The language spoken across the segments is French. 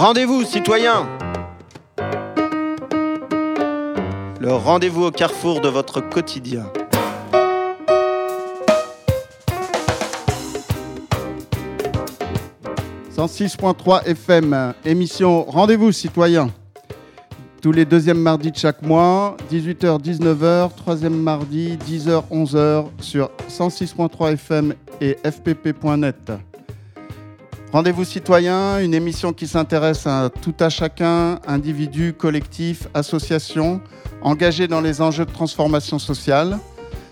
Rendez-vous, citoyens Le rendez-vous au carrefour de votre quotidien. « 106.3 FM, émission Rendez-vous citoyens. Tous les deuxièmes mardis de chaque mois, 18h, 19h, troisième mardi, 10h, 11h sur 106.3 FM et fpp.net. Rendez-vous citoyen, une émission qui s'intéresse à tout à chacun, individus, collectifs, associations, engagés dans les enjeux de transformation sociale,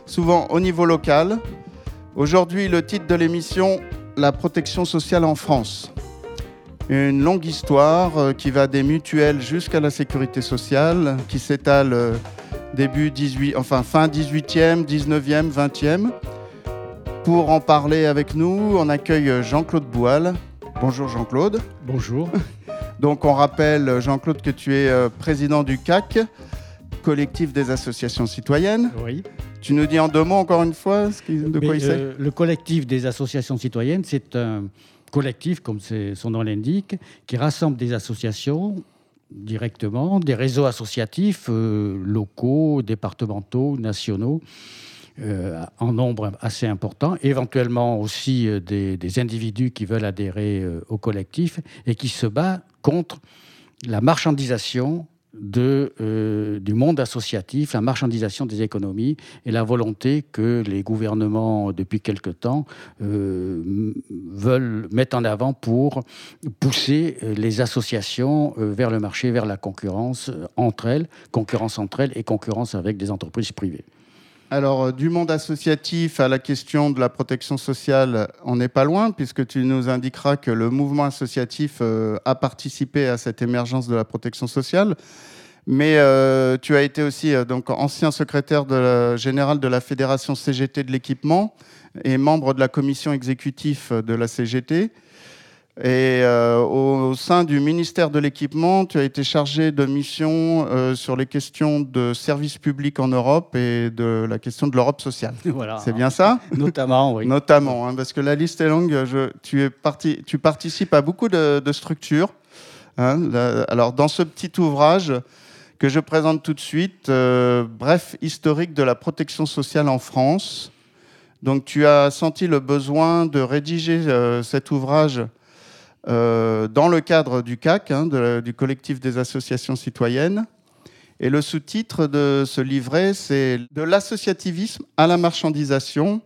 souvent au niveau local. Aujourd'hui, le titre de l'émission, La protection sociale en France. Une longue histoire euh, qui va des mutuelles jusqu'à la sécurité sociale, qui s'étale euh, début 18, enfin fin 18e, 19e, 20e. Pour en parler avec nous, on accueille Jean-Claude Boual, Bonjour Jean-Claude. Bonjour. Donc on rappelle, Jean-Claude, que tu es euh, président du CAC, collectif des associations citoyennes. Oui. Tu nous dis en deux mots encore une fois ce de quoi il s'agit euh, Le collectif des associations citoyennes, c'est un collectif, comme son nom l'indique, qui rassemble des associations directement, des réseaux associatifs euh, locaux, départementaux, nationaux, euh, en nombre assez important, éventuellement aussi euh, des, individus qui veulent adhérer euh, au collectif et qui se bat contre la marchandisation du monde associatif, la marchandisation des économies et la volonté que les gouvernements, depuis quelque temps, veulent mettre en avant pour pousser les associations vers le marché, vers la concurrence entre elles, concurrence entre elles et concurrence avec des entreprises privées. Alors, euh, du monde associatif à la question de la protection sociale, on n'est pas loin, puisque tu nous indiqueras que le mouvement associatif euh, a participé à cette émergence de la protection sociale. Mais euh, tu as été aussi ancien secrétaire général de la Fédération CGT de l'équipement et membre de la commission exécutive de la CGT. Et euh, au, sein du ministère de l'équipement, tu as été chargé de mission euh, sur les questions de services publics en Europe et de la question de l'Europe sociale. Voilà. C'est bien ça? Notamment, oui. Notamment, hein, parce que la liste est longue. Je, tu, es parti, tu participes à beaucoup de, structures. Hein, alors, dans ce petit ouvrage que je présente tout de suite, euh, bref, historique de la protection sociale en France. Donc, tu as senti le besoin de rédiger cet ouvrage euh, dans le cadre du CAC, hein, du collectif des associations citoyennes. Et le sous-titre de ce livret, c'est De l'associativisme à la marchandisation,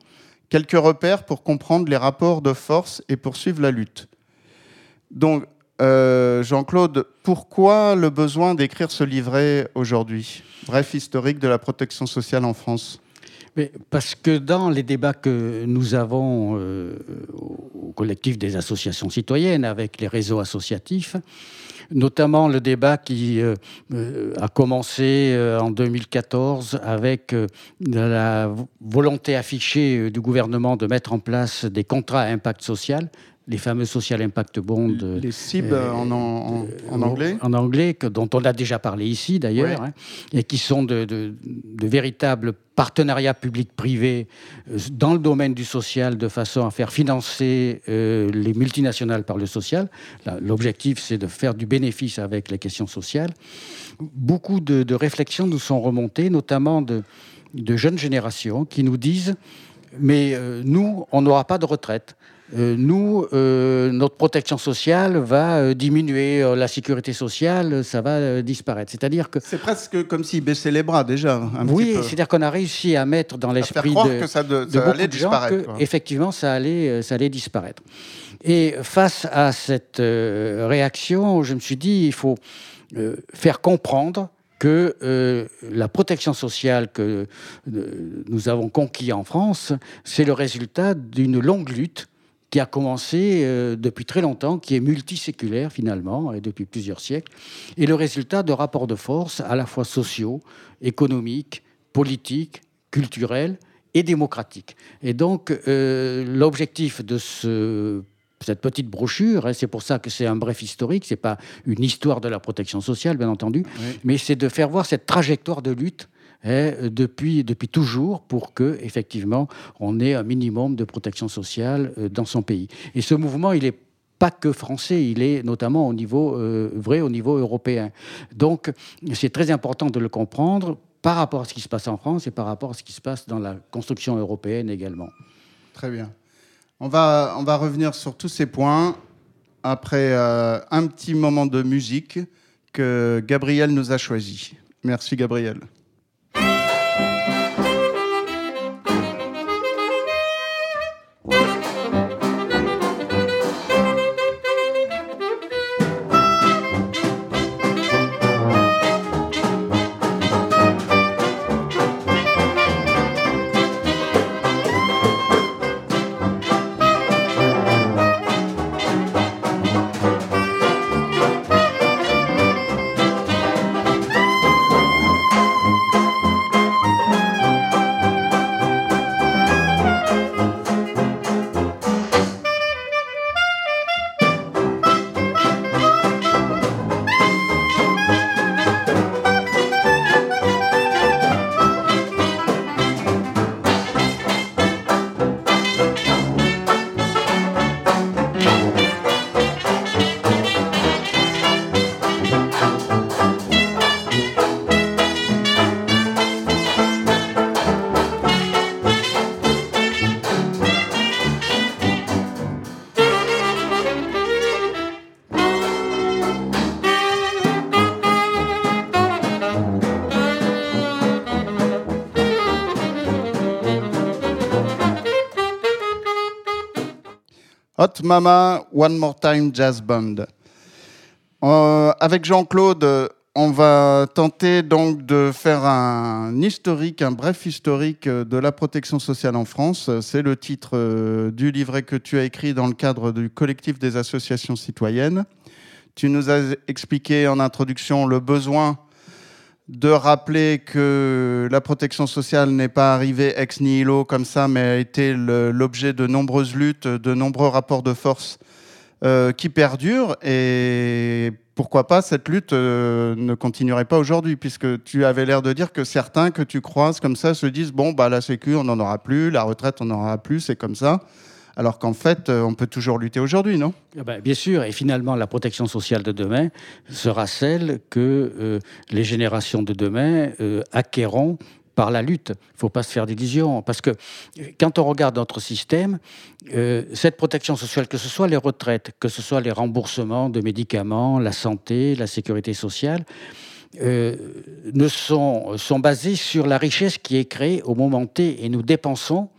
quelques repères pour comprendre les rapports de force et poursuivre la lutte. Donc, euh, Jean-Claude, pourquoi le besoin d'écrire ce livret aujourd'hui? Bref, historique de la protection sociale en France. Parce que dans les débats que nous avons euh, au collectif des associations citoyennes avec les réseaux associatifs, notamment le débat qui euh, euh, a commencé en 2014 avec la volonté affichée du gouvernement de mettre en place des contrats à impact social les fameux Social Impact Bonds. Les CIB euh, en, en, anglais En anglais, que, dont on a déjà parlé ici d'ailleurs, hein, et qui sont de, de, véritables partenariats publics-privés euh, dans le domaine du social de façon à faire financer euh, les multinationales par le social. L'objectif, c'est de faire du bénéfice avec les questions sociales. Beaucoup de, réflexions nous sont remontées, notamment de, jeunes générations qui nous disent, mais nous, on n'aura pas de retraite. Euh, nous, euh, notre protection sociale va euh, diminuer, la sécurité sociale, ça va disparaître. C'est-à-dire que c'est presque comme s'ils baissaient les bras déjà. oui, c'est-à-dire qu'on a réussi à mettre dans l'esprit de, que ça, de, allait disparaître, que, effectivement, ça allait, ça allait disparaître. Et face à cette réaction, je me suis dit, il faut faire comprendre que la protection sociale que nous avons conquis en France, c'est le résultat d'une longue lutte qui a commencé euh, depuis très longtemps, qui est multiséculaire finalement, et depuis plusieurs siècles, et le résultat de rapports de force à la fois sociaux, économiques, politiques, culturels et démocratiques. Et donc euh, l'objectif de ce cette petite brochure, hein, c'est pour ça que c'est un bref historique, c'est pas une histoire de la protection sociale, bien entendu, mais c'est de faire voir cette trajectoire de lutte depuis, depuis toujours pour que, effectivement, on ait un minimum de protection sociale euh, dans son pays. Et ce mouvement, il est pas que français, il est notamment au niveau, vrai au niveau européen. Donc c'est très important de le comprendre par rapport à ce qui se passe en France et par rapport à ce qui se passe dans la construction européenne également. Très bien. On va, on va revenir sur tous ces points après un petit moment de musique que Gabriel nous a choisi. Merci Gabriel. Mama, One More Time Jazz Band. Euh, avec Jean-Claude, on va tenter donc de faire un historique, un bref historique de la protection sociale en France. C'est le titre euh, du livret que tu as écrit dans le cadre du collectif des associations citoyennes. Tu nous as expliqué en introduction le besoin de rappeler que la protection sociale n'est pas arrivée ex nihilo comme ça, mais a été l'objet de nombreuses luttes, de nombreux rapports de force euh, qui perdurent. Et pourquoi pas cette lutte euh, ne continuerait pas aujourd'hui, puisque tu avais l'air de dire que certains que tu croises comme ça se disent bon bah la sécu on n'en aura plus, la retraite on n'en aura plus, c'est comme ça alors qu'en fait, euh, on peut toujours lutter aujourd'hui, non? Ah ben, Bien sûr, et finalement, la protection sociale de demain sera celle que euh, les générations de demain euh, acquerront par la lutte. Il ne faut pas se faire d'illusions. Parce que quand on regarde notre système, cette protection sociale, que ce soit les retraites, que ce soit les remboursements de médicaments, la santé, la sécurité sociale, ne sont, sont basés sur la richesse qui est créée au moment T. Et nous dépensons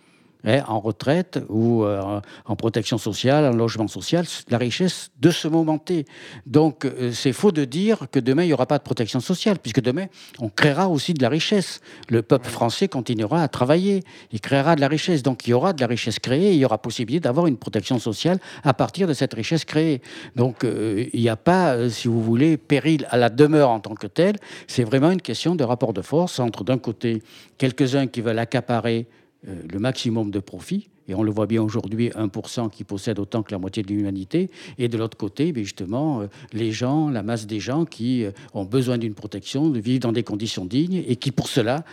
Hein, en retraite ou euh, en protection sociale, en logement social, la richesse de ce moment T. Donc euh, c'est faux de dire que demain il n'y aura pas de protection sociale, puisque demain on créera aussi de la richesse. Le peuple français continuera à travailler, il créera de la richesse. Donc il y aura de la richesse créée, il y aura possibilité d'avoir une protection sociale à partir de cette richesse créée. Donc euh, il n'y a pas, si vous voulez, péril à la demeure en tant que telle. C'est vraiment une question de rapport de force entre d'un côté quelques-uns qui veulent accaparer le maximum de profit, et on le voit bien aujourd'hui, 1% qui possède autant que la moitié de l'humanité, et de l'autre côté, ben, justement, euh, les gens, la masse des gens qui euh, ont besoin d'une protection, de vivre dans des conditions dignes, et qui pour cela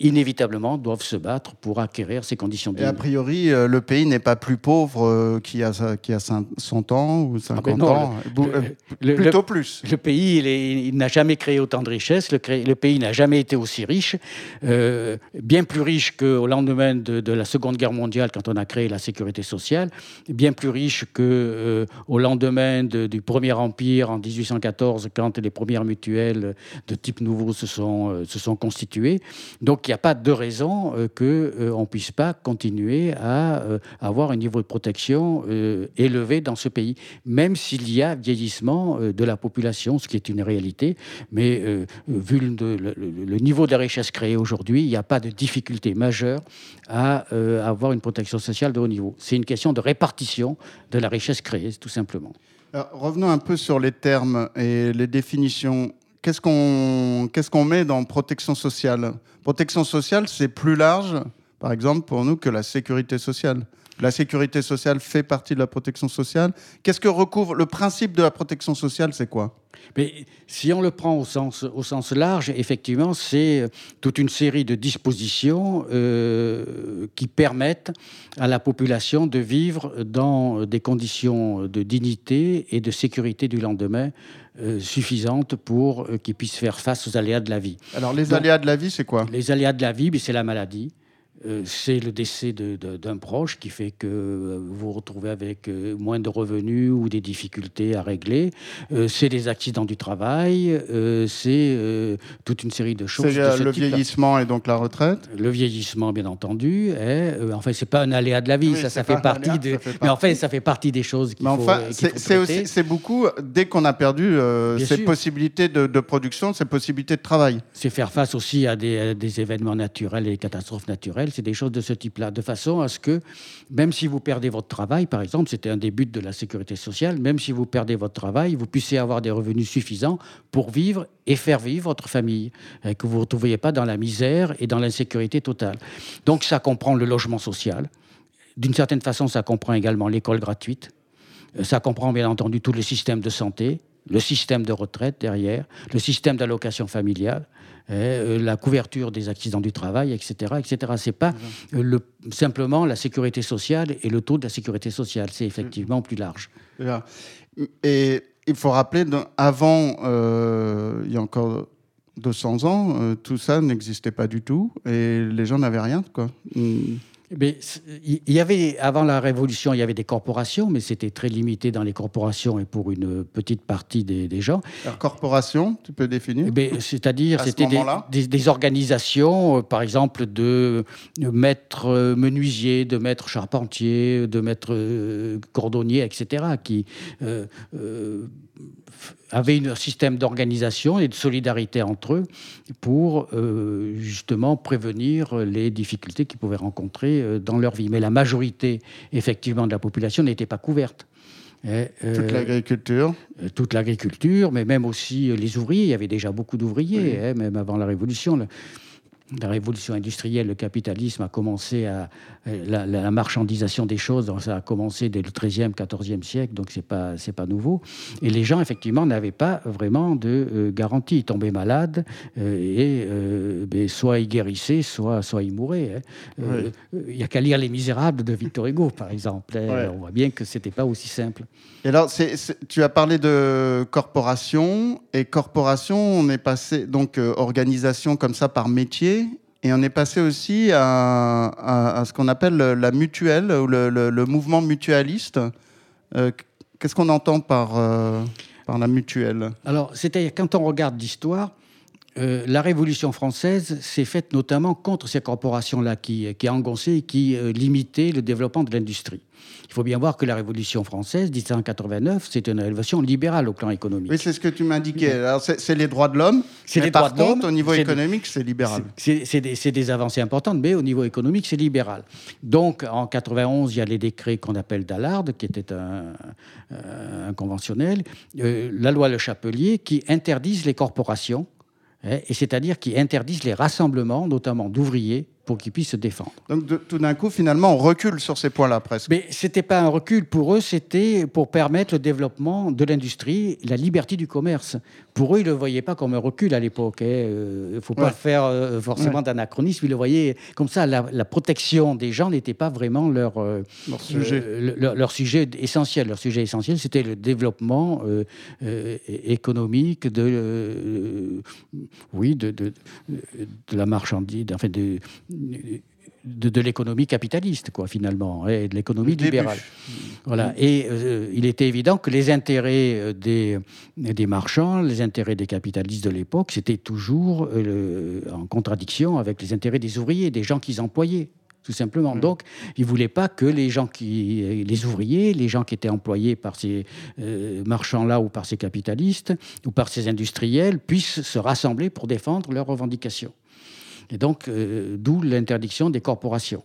inévitablement doivent se battre pour acquérir ces conditions de vie. Et a priori, euh, le pays n'est pas plus pauvre euh, qu'il y a, qui a 100 ans ou 50 ah ben ans, le, plutôt plus. Le pays, il, n'a jamais créé autant de richesses, le, pays n'a jamais été aussi riche, euh, bien plus riche qu'au lendemain de, la Seconde Guerre mondiale quand on a créé la sécurité sociale, bien plus riche qu'au lendemain du Premier Empire en 1814 quand les premières mutuelles de type nouveau se sont, se sont constituées. Donc il n'y a pas de raison euh, qu'on euh, ne puisse pas continuer à euh, avoir un niveau de protection élevé dans ce pays, même s'il y a vieillissement de la population, ce qui est une réalité. Mais vu le, niveau de la richesse créée aujourd'hui, il n'y a pas de difficulté majeure à avoir une protection sociale de haut niveau. C'est une question de répartition de la richesse créée, tout simplement. revenons un peu sur les termes et les définitions qu'est-ce qu'on qu'est-ce qu'on met dans protection sociale? Protection sociale, c'est plus large, par exemple, pour nous, que la sécurité sociale. La sécurité sociale fait partie de la protection sociale. Qu'est-ce que recouvre le principe de la protection sociale C'est quoi? Mais si on le prend au sens, au sens large, effectivement, c'est toute une série de dispositions euh, qui permettent à la population de vivre dans des conditions de dignité et de sécurité du lendemain suffisantes pour qu'ils puissent faire face aux aléas de la vie. Alors les aléas de la vie, c'est quoi? Les aléas de la vie, c'est la maladie. Euh, c'est le décès d'un proche qui fait que euh, vous vous retrouvez avec euh, moins de revenus ou des difficultés à régler. c'est des accidents du travail, c'est toute une série de choses. C'est le vieillissement et donc la retraite? Le vieillissement, bien entendu. Est, enfin, c'est pas un aléa de la vie, ça, ça fait partie de. Mais en fait, ça fait partie des choses qu'il faut. Enfin, c'est beaucoup, dès qu'on a perdu ces possibilités de, production, ces possibilités de travail. C'est faire face aussi à des, à des événements naturels et des catastrophes naturelles c'est des choses de ce type-là, de façon à ce que, même si vous perdez votre travail, par exemple, c'était un des buts de la sécurité sociale, même si vous perdez votre travail, vous puissiez avoir des revenus suffisants pour vivre et faire vivre votre famille, et que vous ne vous retrouviez pas dans la misère et dans l'insécurité totale. Donc ça comprend le logement social. D'une certaine façon, ça comprend également l'école gratuite. Euh, ça comprend bien entendu tous les systèmes de santé, le système de retraite derrière, le système d'allocation familiale. Euh, la couverture des accidents du travail, etc. etc. Ce n'est pas euh, le, simplement la sécurité sociale et le taux de la sécurité sociale, c'est effectivement plus large. Et il faut rappeler, avant, euh, il y a encore 200 ans, tout ça n'existait pas du tout et les gens n'avaient rien. Quoi. Mais il y avait, avant la Révolution, il y avait des corporations, mais c'était très limité dans les corporations et pour une petite partie des, gens. Alors, corporation, tu peux définir? C'est-à-dire, c'était des, organisations, euh, par exemple, de maîtres menuisiers, de maîtres charpentiers, de maîtres euh, cordonniers, etc., qui euh, avaient un système d'organisation et de solidarité entre eux pour euh, justement prévenir les difficultés qu'ils pouvaient rencontrer euh, dans leur vie. Mais la majorité, effectivement, de la population n'était pas couverte. Euh, toute l'agriculture Toute l'agriculture, mais même aussi les ouvriers. Il y avait déjà beaucoup d'ouvriers, hein, même avant la Révolution la révolution industrielle, le capitalisme a commencé à. La, marchandisation des choses, ça a commencé dès le 13e, 14e siècle, donc c'est pas, pas nouveau. Et les gens, effectivement, n'avaient pas vraiment de euh, garantie. Ils tombaient malades euh, et euh, ben, soit ils guérissaient, soit, soit ils mouraient. Hein. Il n'y a qu'à lire Les Misérables de Victor Hugo, par exemple. Hein. On voit bien que c'était pas aussi simple. Et alors, tu as parlé de corporation, et corporation, on est passé, donc organisation comme ça par métier. Et on est passé aussi à, ce qu'on appelle la mutuelle ou le, mouvement mutualiste. Euh, qu'est-ce qu'on entend par, euh, par la mutuelle? Alors, c'est-à-dire, quand on regarde l'histoire, euh, la Révolution française s'est faite notamment contre ces corporations-là qui, qui engonçaient et qui limitaient le développement de l'industrie. Il faut bien voir que la Révolution française, 1789, c'est une révolution libérale au plan économique. Oui, c'est ce que tu m'indiquais. C'est les droits de l'homme. C'est les droits de l'homme. Au niveau économique, c'est libéral. C'est des, des, avancées importantes, mais au niveau économique, c'est libéral. Donc, en 91, il y a les décrets qu'on appelle d'Allard, qui était un, un conventionnel, euh, la loi Le Chapelier, qui interdisent les corporations, et c'est-à-dire qui interdisent les rassemblements, notamment d'ouvriers, pour qu'ils puissent se défendre. Donc tout d'un coup, finalement, on recule sur ces points-là presque. Mais ce n'était pas un recul pour eux, c'était pour permettre le développement de l'industrie, la liberté du commerce. Pour eux, ils ne le voyaient pas comme un recul à l'époque. Il hein. ne euh, faut pas faire euh, forcément d'anachronisme. Ils le voyaient comme ça. La, protection des gens n'était pas vraiment leur, euh, leur, sujet. leur, sujet essentiel. Leur sujet essentiel, c'était le développement économique de, oui, de, de, de, la marchandise, en fait, de, de, l'économie capitaliste, quoi, finalement, et de l'économie libérale. Voilà. Et euh, il était évident que les intérêts euh, des, des marchands, les intérêts des capitalistes de l'époque, c'était toujours euh, en contradiction avec les intérêts des ouvriers, des gens qu'ils employaient tout simplement. Mm. Donc, ils ne voulaient pas que les gens qui, les ouvriers, les gens qui étaient employés par ces marchands-là ou par ces capitalistes ou par ces industriels puissent se rassembler pour défendre leurs revendications. Et donc, euh, d'où l'interdiction des corporations.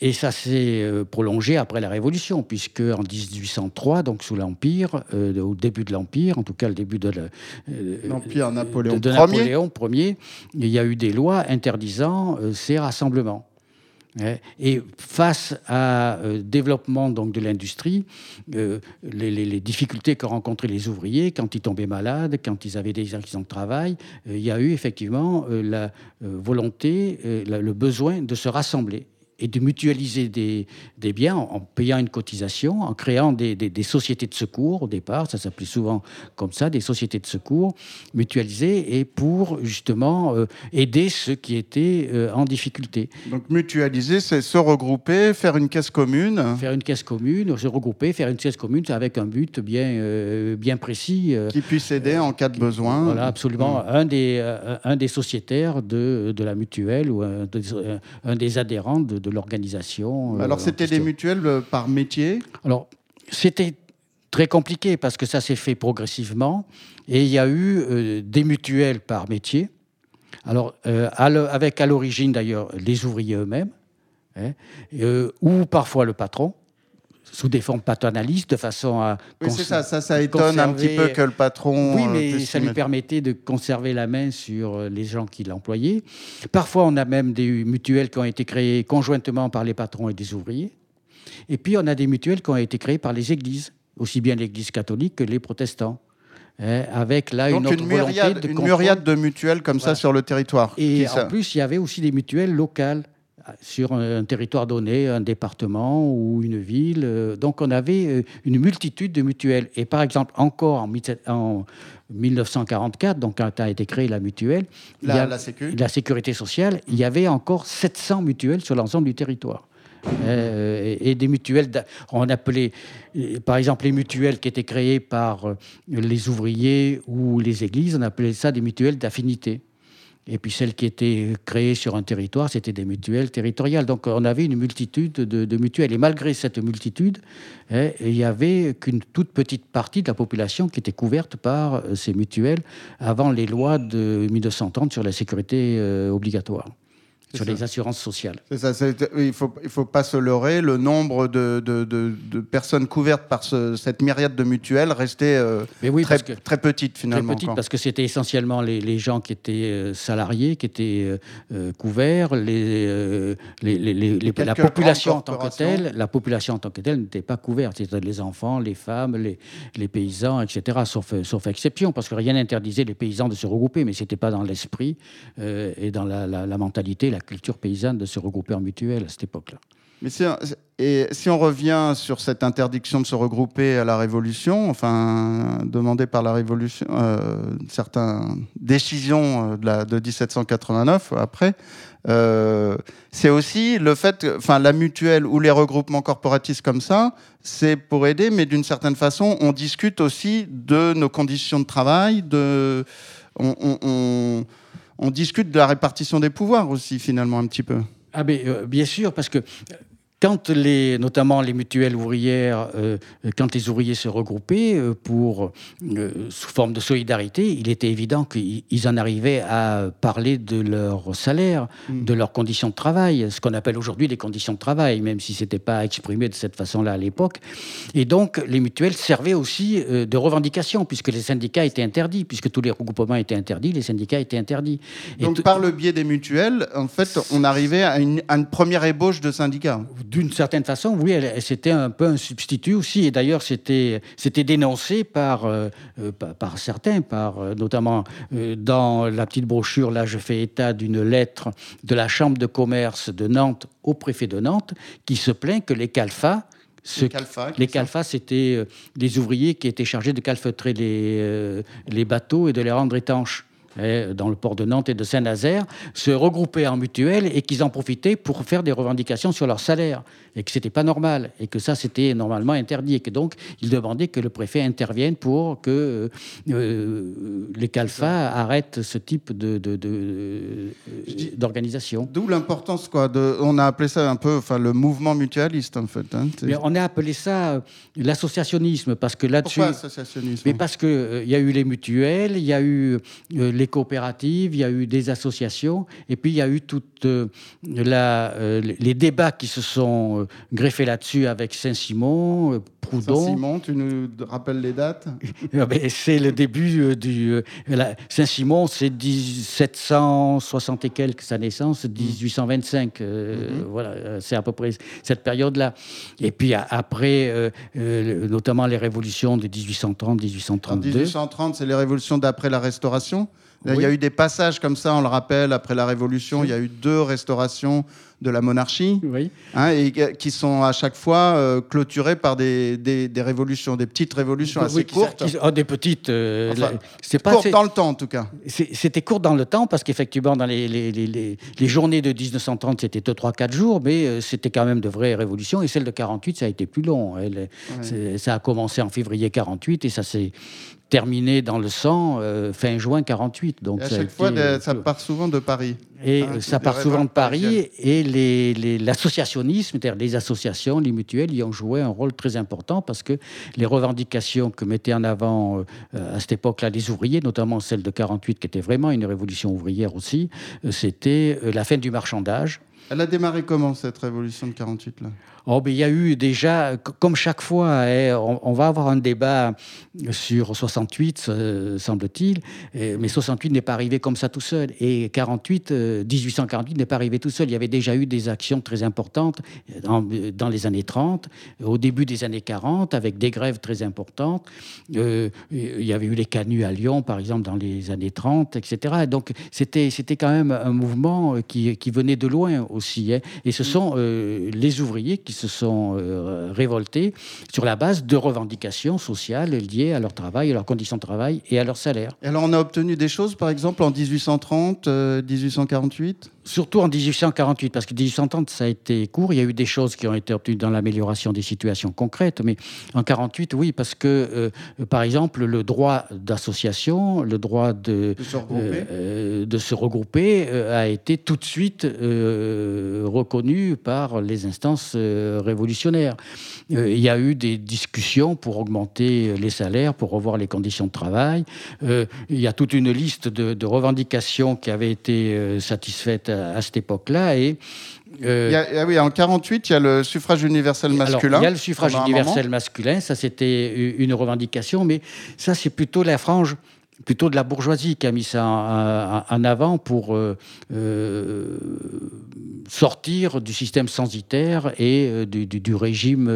Et ça s'est euh, prolongé après la Révolution, puisque en 1803, donc sous l'Empire, euh, au début de l'Empire, en tout cas le début de l'Empire Napoléon, de, Napoléon Ier, il y a eu des lois interdisant ces rassemblements. Et face à euh, développement donc de l'industrie, euh, les, difficultés que rencontraient les ouvriers quand ils tombaient malades, quand ils avaient des accidents de travail, euh, il y a eu effectivement la volonté, le besoin de se rassembler et de mutualiser des, des biens en, payant une cotisation, en créant des, des, sociétés de secours au départ, ça s'appelait souvent comme ça, des sociétés de secours mutualisées et pour justement euh, aider ceux qui étaient euh, en difficulté. Donc mutualiser, c'est se regrouper, faire une caisse commune. Faire une caisse commune, se regrouper, faire une caisse commune avec un but bien, euh, bien précis. qui puisse aider en cas de besoin. Voilà, absolument. Mmh. Un, des, un des sociétaires de, de la mutuelle ou un, un des adhérents de, l'organisation. Alors c'était des mutuelles par métier Alors c'était très compliqué parce que ça s'est fait progressivement et il y a eu euh, des mutuelles par métier. Alors, euh, avec à l'origine d'ailleurs les ouvriers eux-mêmes, hein, euh, ou parfois le patron, sous des formes paternalistes, de façon à. Oui, c'est ça, ça, ça étonne un petit peu que le patron. Oui, mais ça lui permettait de conserver la main sur les gens qui l'employaient. Parfois, on a même des mutuelles qui ont été créées conjointement par les patrons et des ouvriers. Et puis, on a des mutuelles qui ont été créées par les églises aussi bien l'Église catholique que les protestants. Hein, avec là une, une myriade, de, une myriade de mutuelles comme ça sur le territoire. Et en plus, il y avait aussi des mutuelles locales sur un, territoire donné, un département ou une ville. Donc on avait euh, une multitude de mutuelles. Et par exemple, encore en, 1944, donc quand a été créée la mutuelle, la, la sécurité sociale, il y avait encore 700 mutuelles sur l'ensemble du territoire. Euh, et des mutuelles, on appelait par exemple les mutuelles qui étaient créées par euh, les ouvriers ou les églises, on appelait ça des mutuelles d'affinité. Et puis celles qui étaient créées sur un territoire, c'était des mutuelles territoriales. Donc on avait une multitude de, mutuelles. Et malgré cette multitude, hein, il n'y avait qu'une toute petite partie de la population qui était couverte par euh, ces mutuelles avant les lois de 1930 sur la sécurité obligatoire sur les assurances sociales. Ça, il ne faut, il faut pas se leurrer, le nombre de, de, de, personnes couvertes par cette myriade de mutuelles restait euh, très, très, petite finalement. Très petite parce que c'était essentiellement les, les, gens qui étaient euh, salariés, qui étaient euh, couverts, les, les, la population en tant que telle, la population en tant que telle n'était pas couverte, c'était les enfants, les femmes, les, les paysans, etc. Sauf, sauf exception, parce que rien n'interdisait les paysans de se regrouper, mais c'était pas dans l'esprit et dans la, la, la mentalité, la culture paysanne de se regrouper en mutuelle à cette époque-là. Mais si, et si on revient sur cette interdiction de se regrouper à la Révolution, enfin demandée par la Révolution, euh, certaines décisions euh, de, la, de 1789 après, euh, c'est aussi le fait, enfin la mutuelle ou les regroupements corporatistes comme ça, c'est pour aider, mais d'une certaine façon, on discute aussi de nos conditions de travail, de, on discute de la répartition des pouvoirs aussi, finalement, un petit peu. Ah, euh, bien sûr, parce que quand les, notamment les mutuelles ouvrières, euh, quand les ouvriers se regroupaient euh, pour, euh, sous forme de solidarité, il était évident qu'ils en arrivaient à parler de leur salaire, mm. de leurs conditions de travail, ce qu'on appelle aujourd'hui les conditions de travail, même si ce n'était pas exprimé de cette façon-là à l'époque. Et donc, les mutuelles servaient aussi de revendication, puisque les syndicats étaient interdits, puisque tous les regroupements étaient interdits, les syndicats étaient interdits. donc, par le biais des mutuelles, en fait, on arrivait à une, à une première ébauche de syndicats d'une certaine façon, oui, c'était un peu un substitut aussi. Et d'ailleurs, c'était dénoncé par, euh, euh, par, certains, par, euh, notamment dans la petite brochure, là, je fais état d'une lettre de la Chambre de commerce de Nantes au préfet de Nantes, qui se plaint que les calfas, les calfas, c'était des ouvriers qui étaient chargés de calfeutrer les, les bateaux et de les rendre étanches dans le port de Nantes et de Saint-Nazaire, se regroupaient en mutuelles et qu'ils en profitaient pour faire des revendications sur leur salaire et que c'était pas normal et que ça c'était normalement interdit et que donc ils demandaient que le préfet intervienne pour que euh, les calfas arrêtent ce type de, d'organisation. D'où l'importance quoi. De, on a appelé ça un peu, enfin le mouvement mutualiste en fait. Hein, on a appelé ça euh, l'associationnisme parce que là-dessus. Pourquoi associationnisme Mais parce que euh, il y a eu les mutuelles, il y a eu les coopératives, il y a eu des associations et puis il y a eu toutes la, les débats qui se sont euh, greffé là-dessus avec Saint-Simon, euh, Proudhon. Saint-Simon, tu nous rappelles les dates? Ah ben, C'est le début euh, du. Saint-Simon, c'est 1760 et quelques, sa naissance, 1825. Mm. Mm-hmm. Voilà, c'est à peu près cette période-là. Et puis après, notamment les révolutions de 1830, 1832. En 1830, c'est les révolutions d'après la Restauration? Il y a eu des passages comme ça, on le rappelle, après la Révolution, il y a eu deux restaurations de la monarchie, hein, et qui sont à chaque fois euh, clôturées par des, des, révolutions, des petites révolutions assez courtes. Oh, des petites. Euh, c'est pas court dans le temps en tout cas. C'était court dans le temps parce qu'effectivement dans les, les, les, les, journées de 1930 c'était 3-4 jours, mais euh, c'était quand même de vraies révolutions. Et celle de 48 ça a été plus long. Elle, Ça a commencé en février 48 et ça s'est terminé dans le sang euh, fin juin 48. Donc à chaque fois, ça part souvent de Paris. Et hein, ça part souvent de Paris. Et l'associationnisme, les, les associations, les mutuelles, y ont joué un rôle très important parce que les revendications que mettaient en avant euh, à cette époque-là les ouvriers, notamment celle de 48, qui était vraiment une révolution ouvrière aussi, euh, c'était la fin du marchandage. Elle a démarré comment cette révolution de 48 là? Oh, ben, il y a eu déjà, comme chaque fois, hein, on, va avoir un débat sur 68, euh, semble-t-il, mais 68 n'est pas arrivé comme ça tout seul. Et 48, 1848 euh, n'est pas arrivé tout seul. Il y avait déjà eu des actions très importantes dans, les années 30, au début des années 40, avec des grèves très importantes. Euh, il y avait eu les canuts à Lyon, par exemple, dans les années 30, etc. Donc c'était quand même un mouvement qui, venait de loin aussi. Hein. Et ce sont les ouvriers qui se sont euh, révoltés sur la base de revendications sociales liées à leur travail, à leurs conditions de travail et à leur salaire. Et alors on a obtenu des choses, par exemple, en 1830, 1848 Surtout en 1848, parce que 1830, ça a été court. Il y a eu des choses qui ont été obtenues dans l'amélioration des situations concrètes. Mais en 48, oui, parce que, euh, par exemple, le droit d'association, le droit de, de se regrouper, euh, de se regrouper euh, a été tout de suite reconnu par les instances révolutionnaires. il y a eu des discussions pour augmenter les salaires, pour revoir les conditions de travail. il y a toute une liste de, de revendications qui avaient été satisfaites à, cette époque-là. Et euh, ah oui, en 48, il y a le suffrage universel masculin. il y a le suffrage universel masculin, ça c'était une revendication, mais ça c'est plutôt la frange plutôt de la bourgeoisie qui a mis ça en, avant pour euh, euh, sortir du système censitaire et euh, du, régime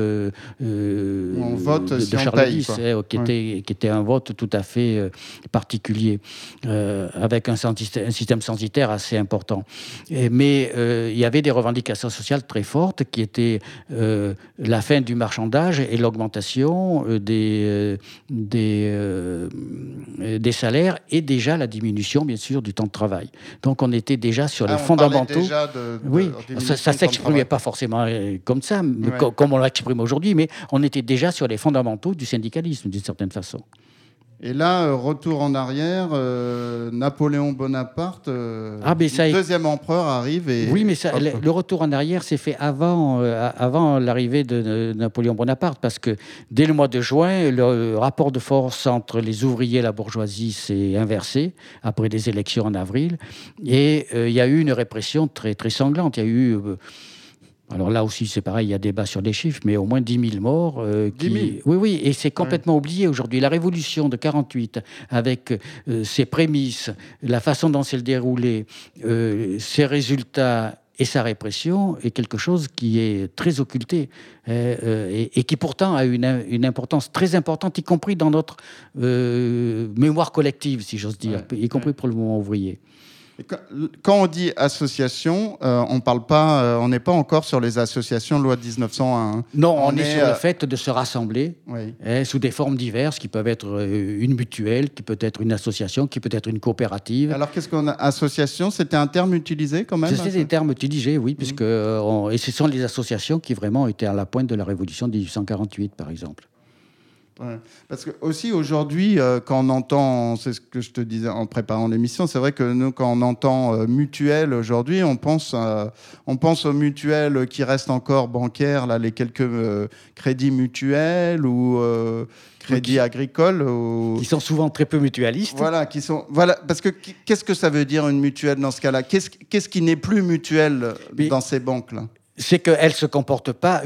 vote de, de Charles X, hein, qui, était, qui était un vote tout à fait particulier, avec un, un, système censitaire assez important. mais il y avait des revendications sociales très fortes qui étaient la fin du marchandage et l'augmentation des, des, des salaires et déjà la diminution, bien sûr, du temps de travail. Donc on était déjà sur les ah, fondamentaux. oui, ça ne s'exprimait pas forcément euh, comme ça, comme on l'exprime aujourd'hui, mais on était déjà sur les fondamentaux du syndicalisme, d'une certaine façon. Et là, euh, retour en arrière, euh, Napoléon Bonaparte, euh, ah, deuxième empereur, arrive. Et... Oui, mais le, retour en arrière s'est fait avant, avant l'arrivée de, Napoléon Bonaparte, parce que dès le mois de juin, le rapport de force entre les ouvriers et la bourgeoisie s'est inversé, après des élections en avril, et il y a eu une répression très, très sanglante. Il y a eu alors là aussi, c'est pareil, il y a débat sur les chiffres, mais au moins 10 000 morts. Euh, 10 000 Oui, oui, et c'est complètement oublié aujourd'hui. La révolution de 48, avec euh, ses prémices, la façon dont s'est déroulée, euh, ses résultats et sa répression est quelque chose qui est très occulté euh, et, qui pourtant a une, une, importance très importante, y compris dans notre mémoire collective, si j'ose dire, y compris pour le mouvement ouvrier. Quand on dit association, euh, on parle pas, euh, on n'est pas encore sur les associations loi de 1901. Hein. Non, on, est, sur le euh, fait de se rassembler hein, sous des formes diverses, qui peuvent être une mutuelle, qui peut être une association, qui peut être une coopérative. Alors qu'est-ce qu'on a Association, c'était un terme utilisé quand même C'était des termes utilisés, oui, puisque et ce sont les associations qui vraiment étaient à la pointe de la révolution de 1848, par exemple. Parce que aussi aujourd'hui, euh, quand on entend, c'est ce que je te disais en préparant l'émission, c'est vrai que nous, quand on entend euh, mutuelle aujourd'hui, on pense, on pense aux mutuelles qui restent encore bancaires, là, les quelques euh, crédits mutuels ou crédits agricoles. Qui sont souvent très peu mutualistes. Voilà, qui sont, voilà parce que qu'est-ce que ça veut dire une mutuelle dans ce cas-là? Qu'est-ce qui n'est plus mutuel dans ces banques-là? C'est qu'elles ne se comportent pas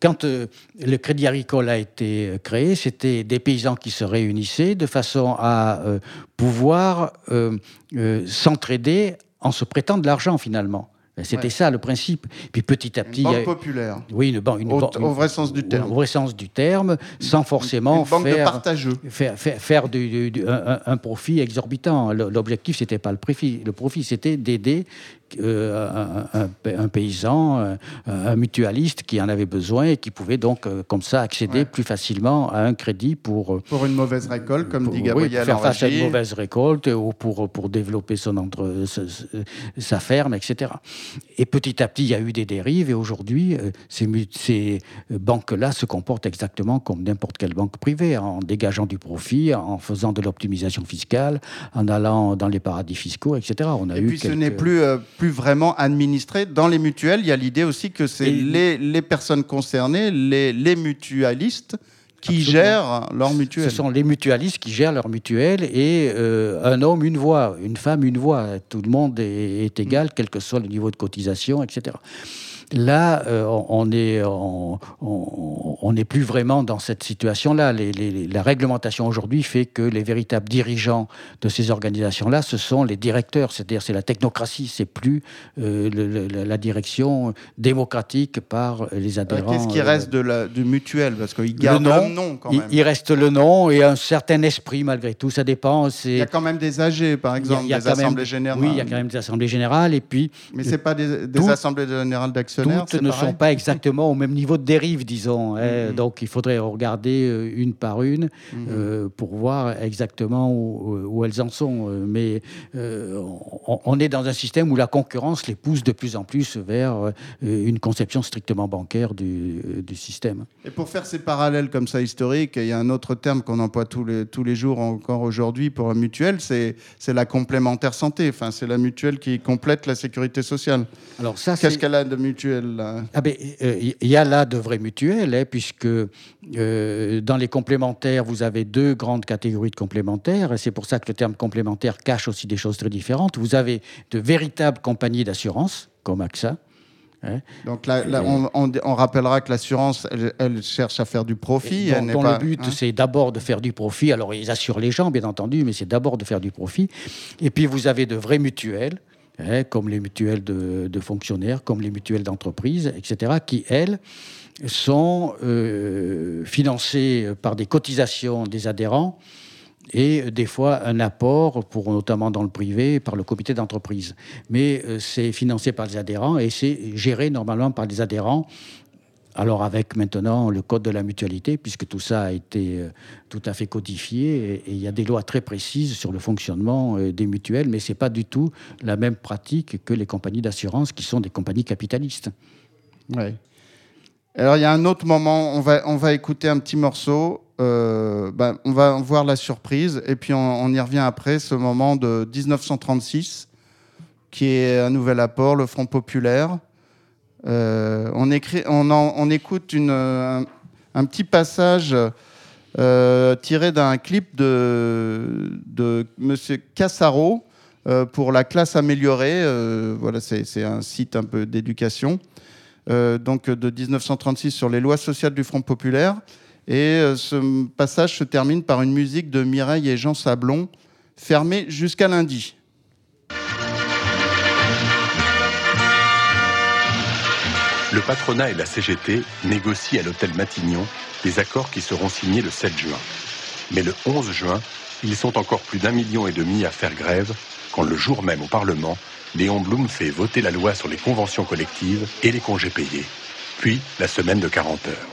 quand euh, le Crédit Agricole a été euh, créé, c'était des paysans qui se réunissaient de façon à euh, pouvoir s'entraider en se prêtant de l'argent finalement. C'était ça le principe. Puis petit à petit. Une banque populaire. Oui, une, banque. au, vrai sens du terme. Au vrai sens du terme, sans forcément une banque faire, de partageux. faire, faire, du, un, profit exorbitant. L'objectif, c'était pas le profit, le profit c'était d'aider euh, un, paysan, un, mutualiste qui en avait besoin et qui pouvait donc, euh, comme ça, accéder plus facilement à un crédit pour... Euh, pour une mauvaise récolte, comme dit Gabriel. Oui, pour faire face à une mauvaise récolte ou pour, pour développer son entre, sa ferme, etc. Et petit à petit, il y a eu des dérives et aujourd'hui, ces, ces banques-là se comportent exactement comme n'importe quelle banque privée, en dégageant du profit, en faisant de l'optimisation fiscale, en allant dans les paradis fiscaux, etc. On a et eu puis ce n'est plus plus vraiment administré. Dans les mutuelles, il y a l'idée aussi que c'est les, les, personnes concernées, les, les mutualistes, qui gèrent leur mutuelle. Ce sont les mutualistes qui gèrent leur mutuelle et euh, un homme, une voix, une femme, une voix. Tout le monde est, est égal, quel que soit le niveau de cotisation, etc. Là, euh, on n'est on, plus vraiment dans cette situation-là. la réglementation aujourd'hui fait que les véritables dirigeants de ces organisations-là, ce sont les directeurs, c'est-à-dire c'est la technocratie, c'est plus euh, la direction démocratique par les adhérents. Qu'est-ce qui euh, reste de la, du mutuel? Parce qu'il garde le nom, nom quand même. Il, reste le nom et un certain esprit malgré tout, ça dépend. Il y a quand même des AG, par exemple, des assemblées générales. Oui, il y a quand même des assemblées générales et puis... Mais ce n'est pas des, des assemblées générales toutes ne sont pas exactement au même niveau de dérive, disons. Hein. Mm-hmm. Donc il faudrait regarder euh, une par une mm-hmm. euh, pour voir exactement où, elles en sont. Euh, mais on, est dans un système où la concurrence les pousse de plus en plus vers une conception strictement bancaire du, système. Et pour faire ces parallèles comme ça historiques, il y a un autre terme qu'on emploie tous les, tous les jours encore aujourd'hui pour un mutuelle, c'est la complémentaire santé. Enfin, c'est la mutuelle qui complète la sécurité sociale. Alors ça, qu'est-ce qu'elle a de mutuelle? Ah ben, il euh, y a là de vraies mutuelles, hein, puisque euh, dans les complémentaires, vous avez deux grandes catégories de complémentaires, et c'est pour ça que le terme complémentaire cache aussi des choses très différentes. Vous avez de véritables compagnies d'assurance, comme AXA, hein. Donc là, on, rappellera que l'assurance, elle, cherche à faire du profit. dont, le but, hein? c'est d'abord de faire du profit. Alors, ils assurent les gens, bien entendu, mais c'est d'abord de faire du profit. Et puis, vous avez de vraies mutuelles Hein, comme les mutuelles de, fonctionnaires, comme les mutuelles d'entreprise, etc., qui, elles, sont euh, financées par des cotisations des adhérents et des fois un apport, pour, notamment dans le privé, par le comité d'entreprise. Mais euh, c'est financé par les adhérents et c'est géré normalement par les adhérents alors avec maintenant le code de la mutualité, puisque tout ça a été euh, tout à fait codifié, et, il y a des lois très précises sur le fonctionnement euh, des mutuelles, mais ce n'est pas du tout la même pratique que les compagnies d'assurance, qui sont des compagnies capitalistes. Oui. Alors il y a un autre moment, on va, on va écouter un petit morceau, euh, ben, on va voir la surprise, et puis on, on y revient après, ce moment de 1936, qui est un nouvel apport, le Front populaire. Euh, on, écoute un, petit passage euh, tiré d'un clip de, M. Cassaro euh, pour la classe améliorée. voilà, c'est un site un peu d'éducation. donc de 1936 sur les lois sociales du Front populaire. Et ce passage se termine par une musique de Mireille et Jean Sablon, fermée jusqu'à lundi. Le patronat et la CGT négocient à l'hôtel Matignon des accords qui seront signés le 7 juin. Mais le 11 juin, ils sont encore plus d'un million et demi à faire grève quand le jour même au Parlement, Léon Blum fait voter la loi sur les conventions collectives et les congés payés, puis la semaine de 40 heures.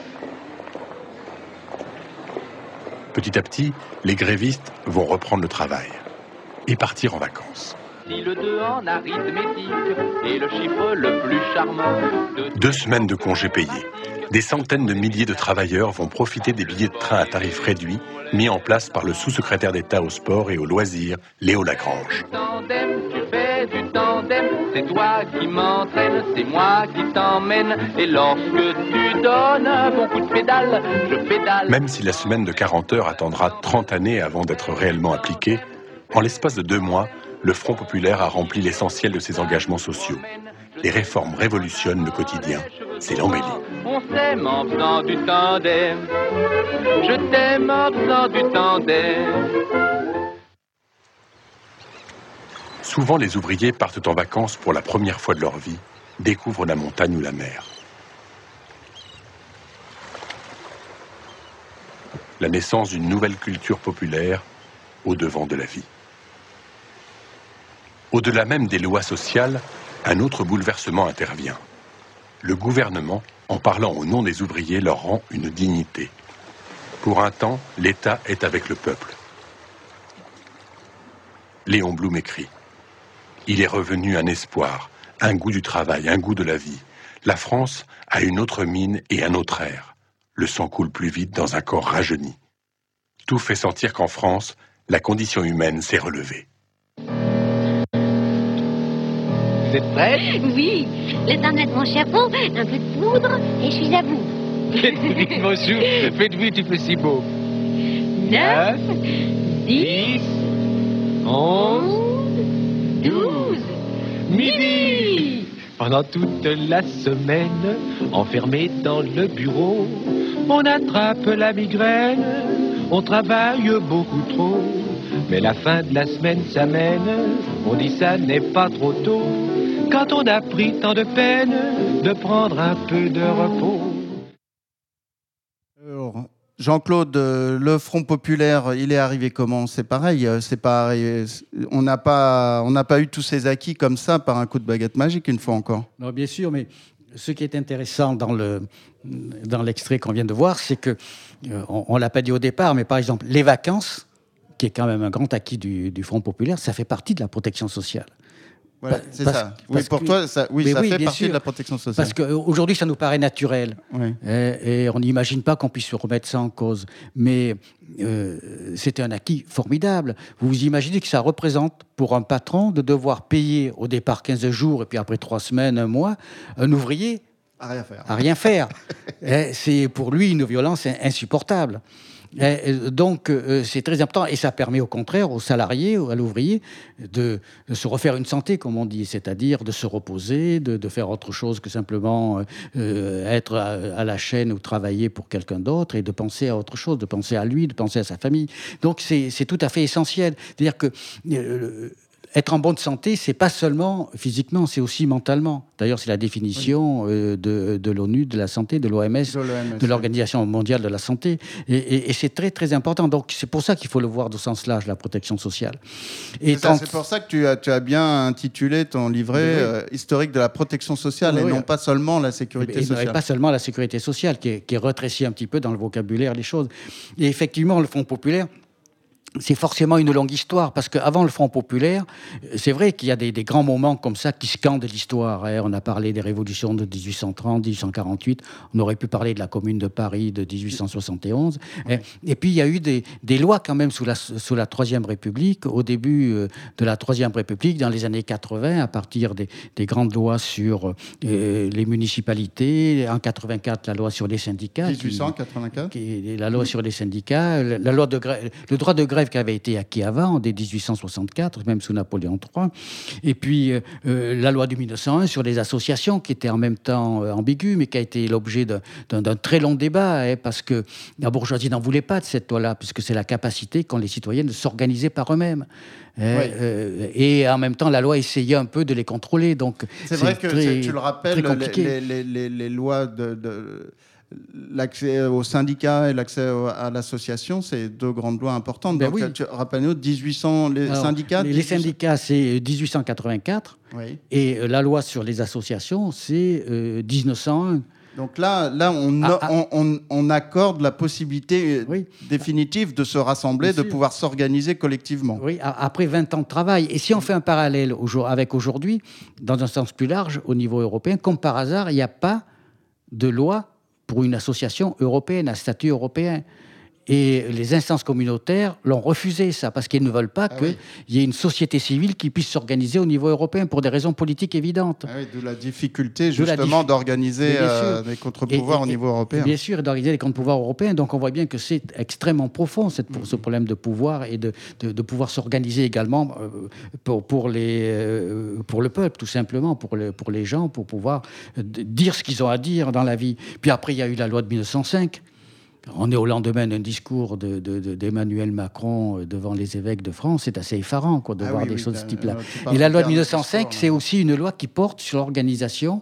Petit à petit, les grévistes vont reprendre le travail et partir en vacances le en arithmétique et le chiffre le plus charmant. Deux semaines de congés payés. Des centaines de milliers de travailleurs vont profiter des billets de train à tarif réduit mis en place par le sous-secrétaire d'État au sport et au loisir, Léo Lagrange. c'est toi qui m'entraîne, c'est moi qui t'emmène. Et lorsque tu donnes un bon coup de pédale, je pédale. Même si la semaine de 40 heures attendra 30 années avant d'être réellement appliquée, en l'espace de deux mois, le Front populaire a rempli l'essentiel de ses engagements sociaux. Les réformes révolutionnent le quotidien. C'est l'embellie. On s'aime en faisant du tandem. Je t'aime en faisant du tandem. Souvent, les ouvriers partent en vacances pour la première fois de leur vie découvrent la montagne ou la mer. La naissance d'une nouvelle culture populaire au devant de la vie. Au-delà même des lois sociales, un autre bouleversement intervient. Le gouvernement, en parlant au nom des ouvriers, leur rend une dignité. Pour un temps, l'État est avec le peuple. Léon Blum écrit Il est revenu un espoir, un goût du travail, un goût de la vie. La France a une autre mine et un autre air. Le sang coule plus vite dans un corps rajeuni. Tout fait sentir qu'en France, la condition humaine s'est relevée. Vous êtes prêts Oui, le temps de mettre mon chapeau, un peu de poudre, et je suis à vous. Faites vite, mon chou. Faites vite, il fait si beau. 9, 10, 11, 12, midi. Pendant toute la semaine, enfermé dans le bureau, on attrape la migraine, on travaille beaucoup trop. Mais la fin de la semaine s'amène, on dit ça n'est pas trop tôt. Quand on a pris tant de peine de prendre un peu de repos. Alors, Jean-Claude, euh, le Front populaire, il est arrivé comment? C'est pareil, euh, c'est pas, euh, on n'a pas, on n'a pas eu tous ces acquis comme ça par un coup de baguette magique une fois encore. Non, bien sûr, mais ce qui est intéressant dans le dans l'extrait qu'on vient de voir, c'est que euh, on, on l'a pas dit au départ, mais par exemple les vacances, qui est quand même un grand acquis du, du Front populaire, ça fait partie de la protection sociale. Voilà, c'est ça. Oui, pour que- toi, ça, oui, Mais ça oui, fait partie sûr. de la protection sociale. Parce qu'aujourd'hui, ça nous paraît naturel. Oui. Et, et on n'imagine pas qu'on puisse remettre ça en cause. Mais euh, c'était un acquis formidable. Vous vous imaginez que ça représente pour un patron de devoir payer au départ 15 jours et puis après 3 semaines, un mois, un ouvrier À rien faire. à rien faire. Eh, c'est pour lui une violence in- insupportable. Eh, euh, donc euh, c'est très important et ça permet au contraire aux salariés, à l'ouvrier de, se refaire une santé, comme on dit, c'est-à-dire de se reposer, de, de faire autre chose que simplement euh, euh, être à, la chaîne ou travailler pour quelqu'un d'autre et de penser à autre chose, de penser à lui, de penser à sa famille. Donc c'est tout à fait essentiel. C'est-à-dire que euh, être en bonne santé, c'est pas seulement physiquement, c'est aussi mentalement. D'ailleurs, c'est la définition euh, de, de l'ONU, de la santé, de l'OMS, De l'Organisation mondiale de la santé. Et, et- et c'est très, très important. Donc, c'est pour ça qu'il faut le voir de sens large, la protection sociale. Et C'est tant- pour ça que tu as, tu as bien intitulé ton livret Oui, euh, historique de la protection sociale Oui, et non pas seulement la Et- sécurité et sociale. pas seulement la sécurité sociale, qui est, qui est rétrécie un petit peu dans le vocabulaire des choses. Et effectivement, le Front populaire, c'est forcément une longue histoire, parce qu'avant le Front populaire, c'est vrai qu'il y a des, des grands moments comme ça qui scandent l'histoire. hein. On a parlé des révolutions de 1830, 1848, on aurait pu parler de la Commune de Paris de 1871. hein. Et puis il y a eu des, des lois quand même sous la, sous la Troisième République, au début euh, de la Troisième République, dans les années 80, à partir des, des grandes lois sur euh, les municipalités, en 84 la loi sur les syndicats. qui- 1884 qui est la loi sur les syndicats, la la loi de le droit de grève qui avait été acquis avant, dès 1864, même sous Napoléon III, et puis euh, euh, la loi de 1901 sur les associations, qui était en même temps euh, ambiguë, mais qui a été l'objet d'un- très long débat, hein, parce que la bourgeoisie n'en voulait pas de cette loi-là, puisque c'est la capacité qu'ont les citoyens de s'organiser par eux-mêmes. hein, Oui. euh, et en même temps, la loi essayait un peu de les contrôler. Donc, C'est vrai que très- tu le rappelles, les, les- les- les lois de, de- l'accès aux syndicats et l'accès à l'association, c'est deux grandes lois importantes. Ben Donc, oui. tu rappelles-nous 1800 les Alors, syndicats. les, les 1800 syndicats, c'est 1884. Oui. Et euh, la loi sur les associations, c'est euh, 1901. Donc là, là on, Ah, ah. on- on- on accorde la possibilité euh, Oui. définitive de se rassembler, de pouvoir s'organiser collectivement. Oui, après 20 ans de travail. Et si on fait un parallèle avec aujourd'hui, dans un sens plus large, au niveau européen, comme par hasard, il n'y a pas de loi pour une association européenne, à statut européen. Et les instances communautaires l'ont refusé, ça, parce qu'ils ne veulent pas Ah qu'il oui. y ait une société civile qui puisse s'organiser au niveau européen pour des raisons politiques évidentes. Ah oui, D'où la difficulté justement d'organiser bien euh, des contre-pouvoirs au niveau européen. Bien sûr, d'organiser les comptes pouvoirs européens. Donc on voit bien que c'est extrêmement profond, cette, pour ce problème de pouvoir et de, de, de pouvoir s'organiser également euh, pour, pour, les, euh, pour le peuple, tout simplement, pour, le, pour les gens, pour pouvoir dire ce qu'ils ont à dire dans la vie. Puis après, il y a eu la loi de 1905. On est au lendemain d'un discours d'Emmanuel Macron devant les évêques de France. C'est assez effarant quoi, de ah voir des choses de ce type-là. Et la loi de 1905, c'est aussi une loi qui porte sur l'organisation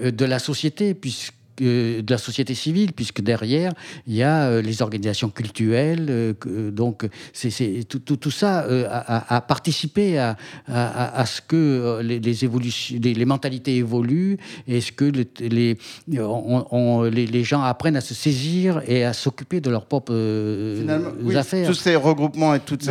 de la société, puisque de la société civile, puisque derrière, il y a euh, les organisations culturelles. Euh, euh, donc, c'est, tout, tout, ça a, participé à, à, ce que les, évolutions, les, mentalités évoluent et ce que les, les, gens apprennent à se saisir et à s'occuper de leurs propres affaires. Tous ces regroupements et toutes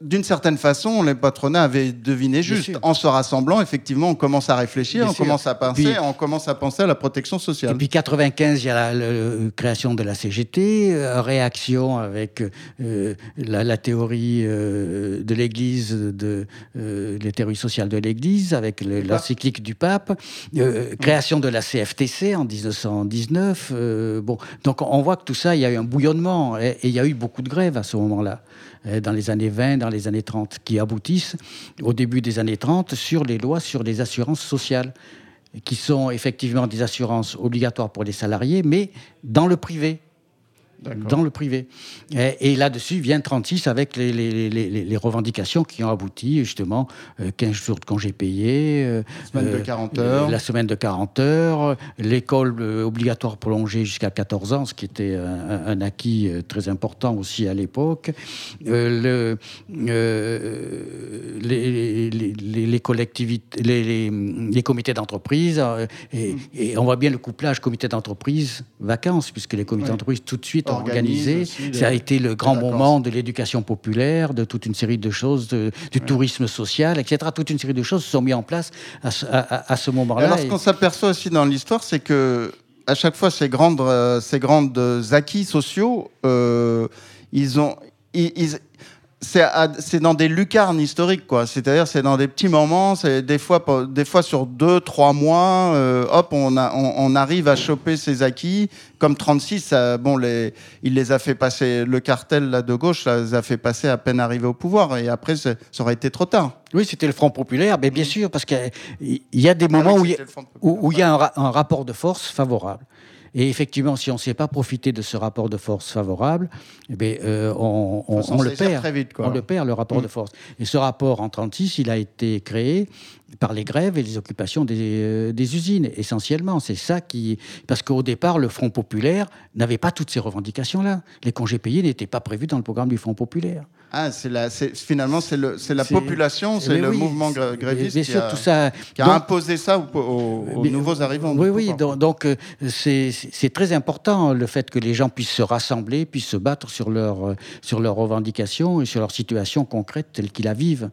d'une certaine façon, les patronats avaient deviné juste. En se rassemblant, effectivement, on commence à réfléchir, on commence à penser, on commence à penser à la protection sociale. Depuis 95, il y a la, création de la CGT, euh, réaction avec euh, la, théorie euh, de l'Église, de les théories sociales de l'Église, avec l'encyclique du pape, création de la CFTC en 1919. bon, donc on voit que tout ça, il y a eu un bouillonnement et il y a eu beaucoup de grèves à ce moment-là. Euh, dans les années 20, dans les années 30, qui aboutissent au début des années 30 sur les lois sur les assurances sociales, qui sont effectivement des assurances obligatoires pour les salariés, mais dans le privé dans le privé. Et, là-dessus vient 36 avec les, les, revendications qui ont abouti, justement, 15 euh, jours de congés payés, euh, semaine de 40 euh, heures. la semaine de 40 heures, l'école obligatoire prolongée jusqu'à 14 ans, ce qui était un, acquis très important aussi à l'époque, le, les, collectivités, les, comités d'entreprise, et, et, on voit bien le couplage comité d'entreprise-vacances, puisque les comités d'entreprise tout de suite organisé. Ça a été le grand moment de l'éducation populaire, de toute une série de choses, du tourisme social, etc. Toute une série de choses se sont mises en place à ce, moment-là. Alors, ce qu'on s'aperçoit aussi dans l'histoire, c'est que à chaque fois, ces grandes, euh, ces grandes acquis sociaux, euh, ils ont, ils, c'est dans des lucarnes historiques, quoi. C'est-à-dire, c'est dans des petits moments, c'est des fois, des fois sur deux, trois mois, euh, hop, on, a, on, arrive à choper ces acquis. Comme 36, bon, les, il les a fait passer, le cartel là, de gauche, ça les a fait passer à peine arrivé au pouvoir. Et après, ça aurait été trop tard. Oui, c'était le Front populaire, mais bien sûr, parce qu'il y a des ah moments où il y a, où, il y a un rapport de force favorable. Et effectivement, si on ne sait pas profiter de ce rapport de force favorable, eh bien, euh, on, le perd. On le perd, le rapport mm. de force. Et ce rapport en 1936, il a été créé par les grèves et les occupations des, euh, des usines, essentiellement. C'est ça qui... Parce qu'au départ, le Front populaire n'avait pas toutes ces revendications-là. Les congés payés n'étaient pas prévus dans le programme du Front populaire. Ah, c'est la, finalement, c'est la population, c'est le mouvement gréviste qui, a, tout ça, qui a imposé ça aux, nouveaux arrivants. Oui, oui, donc euh, c'est très important le fait que les gens puissent se rassembler, puissent se battre sur, leur, sur leurs revendications et sur leur situation concrète telle qu'ils la vivent.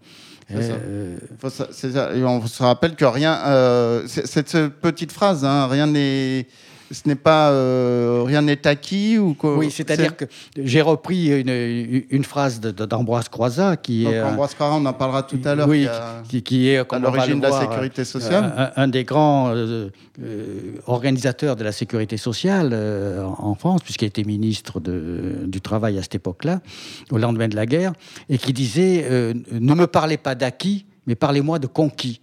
Euh, ça. Et on se rappelle que rien, euh, cette petite phrase, hein, rien n'est ce n'est pas euh, rien n'est acquis ou quoi Oui, c'est-à-dire que j'ai repris une, une phrase d'Ambroise Croizat qui est Ambroise Croizat, on en parlera tout à l'heure. Oui, qui, est à l'origine de la sécurité sociale, un, des grands euh, euh, organisateurs de la sécurité sociale en France, puisqu'il était ministre de, du travail à cette époque-là, au lendemain de la guerre, et qui disait ne me parlez pas d'acquis, mais parlez-moi de conquis.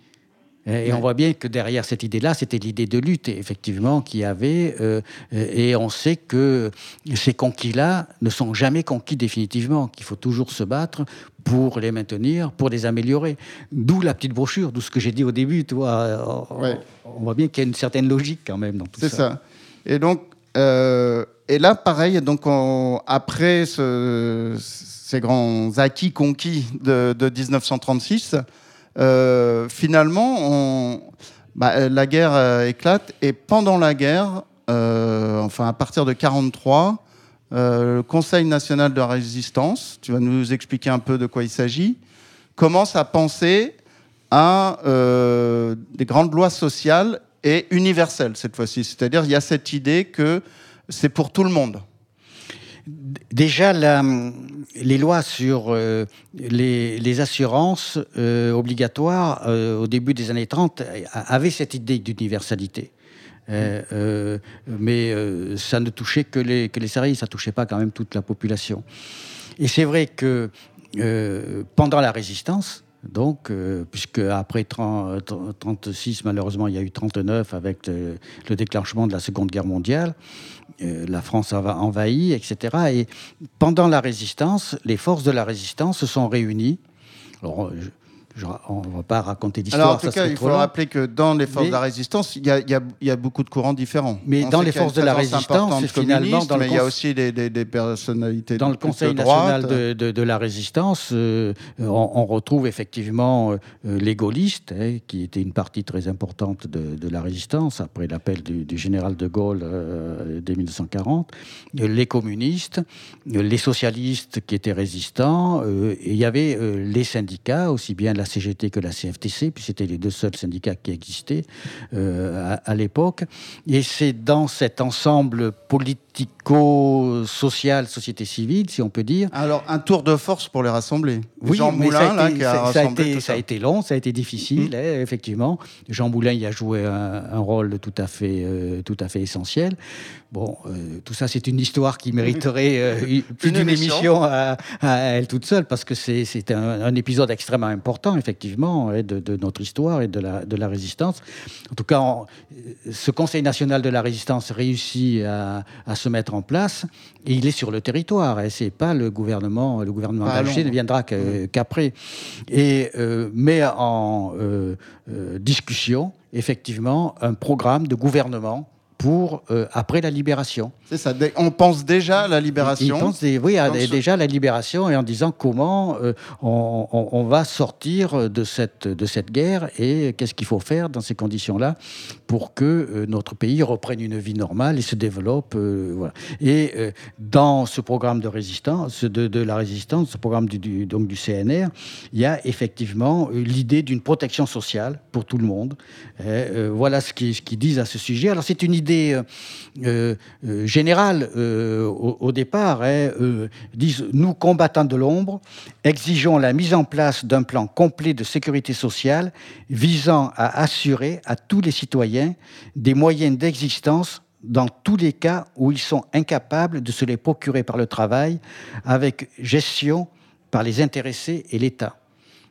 Et on voit bien que derrière cette idée-là, c'était l'idée de lutte, effectivement, qu'il y avait. Euh, et on sait que ces conquis-là ne sont jamais conquis définitivement, qu'il faut toujours se battre pour les maintenir, pour les améliorer. D'où la petite brochure, d'où ce que j'ai dit au début. Toi, on, voit bien qu'il y a une certaine logique quand même dans tout ça. C'est ça. Et donc, euh, et là, pareil, donc après ces grands acquis conquis de, de 1936, euh, finalement, bah, la guerre euh, éclate et pendant la guerre, euh, enfin à partir de 43, le Conseil national de résistance, tu vas nous expliquer un peu de quoi il s'agit, commence à penser à des grandes lois sociales et universelles cette fois-ci. C'est-à-dire, il y a cette idée que c'est pour tout le monde. Déjà, les lois sur euh, les, assurances euh, obligatoires euh, au début des années 30 avaient cette idée d'universalité. mais ça ne touchait que les, que les salariés, ça ne touchait pas quand même toute la population. Et c'est vrai que pendant la résistance, Donc, puisque après 36, malheureusement, il y a eu 39 avec le déclenchement de la Seconde Guerre mondiale, la France a envahi, etc. Et pendant la résistance, les forces de la résistance se sont réunies. On ne va pas raconter d'histoire. Alors, en tout cas, il faut rappeler que dans les forces de la résistance, il y, a, beaucoup de courants différents. Mais dans les forces de la résistance, finalement, dans mais il y a aussi des, personnalités Dans le Conseil national de, la résistance, euh, on, retrouve effectivement euh, les gaullistes, hein, qui étaient une partie très importante de, la résistance, après l'appel du, général de Gaulle euh, dès 1940, les communistes, les socialistes qui étaient résistants, et il y avait les syndicats, aussi bien la la CGT que la CFTC, puis c'était les deux seuls syndicats qui existaient euh, à, l'époque. Et c'est dans cet ensemble politico-social, société civile, si on peut dire. Alors, un tour de force pour les rassembler. Oui, Jean Moulin, ça a, été, là, ça, a été, ça, a été long, ça a été difficile, mmh. hein, effectivement. Jean Moulin y a joué un, rôle tout à fait, euh, tout à fait essentiel. Bon, euh, tout ça, c'est une histoire qui mériterait euh, plus d'une émission à, elle toute seule, parce que c'est un, épisode extrêmement important, effectivement, hein, de, notre histoire et de la, de la résistance. En tout cas, ce Conseil national de la résistance réussit à, se mettre en place, et il est sur le territoire. Et c'est pas le gouvernement, le gouvernement d'Alger ne viendra qu'après. Et euh, met en discussion, effectivement, un programme de gouvernement pour euh, après la libération. C'est ça. On pense déjà à la libération. Il pense oui, déjà à la libération et en disant comment euh, on, va sortir de cette de cette guerre et qu'est-ce qu'il faut faire dans ces conditions-là pour que euh, notre pays reprenne une vie normale et se développe. voilà. Et dans ce programme de résistance, de, la résistance, ce programme du, donc du CNR, il y a effectivement l'idée d'une protection sociale pour tout le monde. voilà ce qu'ils ce disent à ce sujet. Alors c'est une idée euh, euh, euh, générales au, départ. Hein, disent Nous, combattants de l'ombre, exigeons la mise en place d'un plan complet de sécurité sociale visant à assurer à tous les citoyens des moyens d'existence dans tous les cas où ils sont incapables de se les procurer par le travail, avec gestion par les intéressés et l'État.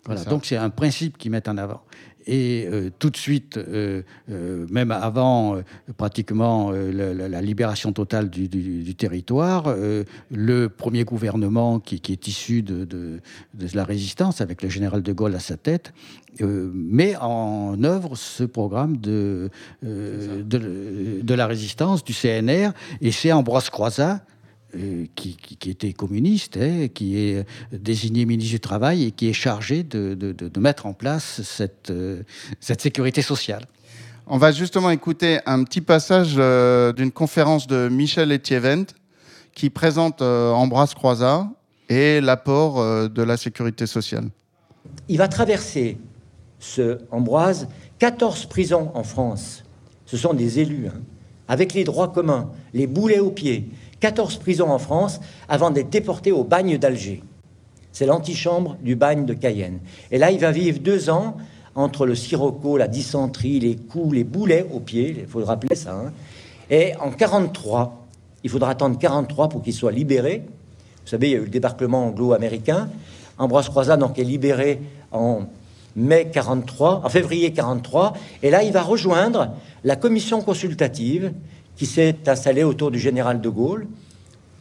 Voilà, donc c'est un principe qu'ils mettent en avant. Et euh, tout de suite, euh, euh, même avant pratiquement la, libération totale du, territoire, le premier gouvernement qui, est issu de, de, la résistance, avec le général de Gaulle à sa tête, met en œuvre ce programme de, de, la résistance, du CNR, et c'est Ambroise Croizat euh, qui, était communiste, hein, qui est désigné ministre du Travail et qui est chargé de, mettre en place cette, euh, cette sécurité sociale. On va justement écouter un petit passage euh, d'une conférence de Michel Etievent qui présente Ambroise Croizat et l'apport de la sécurité sociale. Il va traverser, ce Ambroise, 14 prisons en France. Ce sont des élus, hein, avec les droits communs, les boulets aux pieds, 14 prisons en France avant d'être déporté au bagne d'Alger. C'est l'antichambre du bagne de Cayenne. Et là, il va vivre deux ans entre le sirocco, la dysenterie, les coups, les boulets aux pieds, il faut le ça. Hein. Et en 43, il faudra attendre 43 pour qu'il soit libéré. Vous savez, il y a eu le débarquement anglo-américain. Ambroise Croizat donc est libéré en mai 43, en février 43, et là il va rejoindre la commission consultative qui s'est installé autour du général de Gaulle,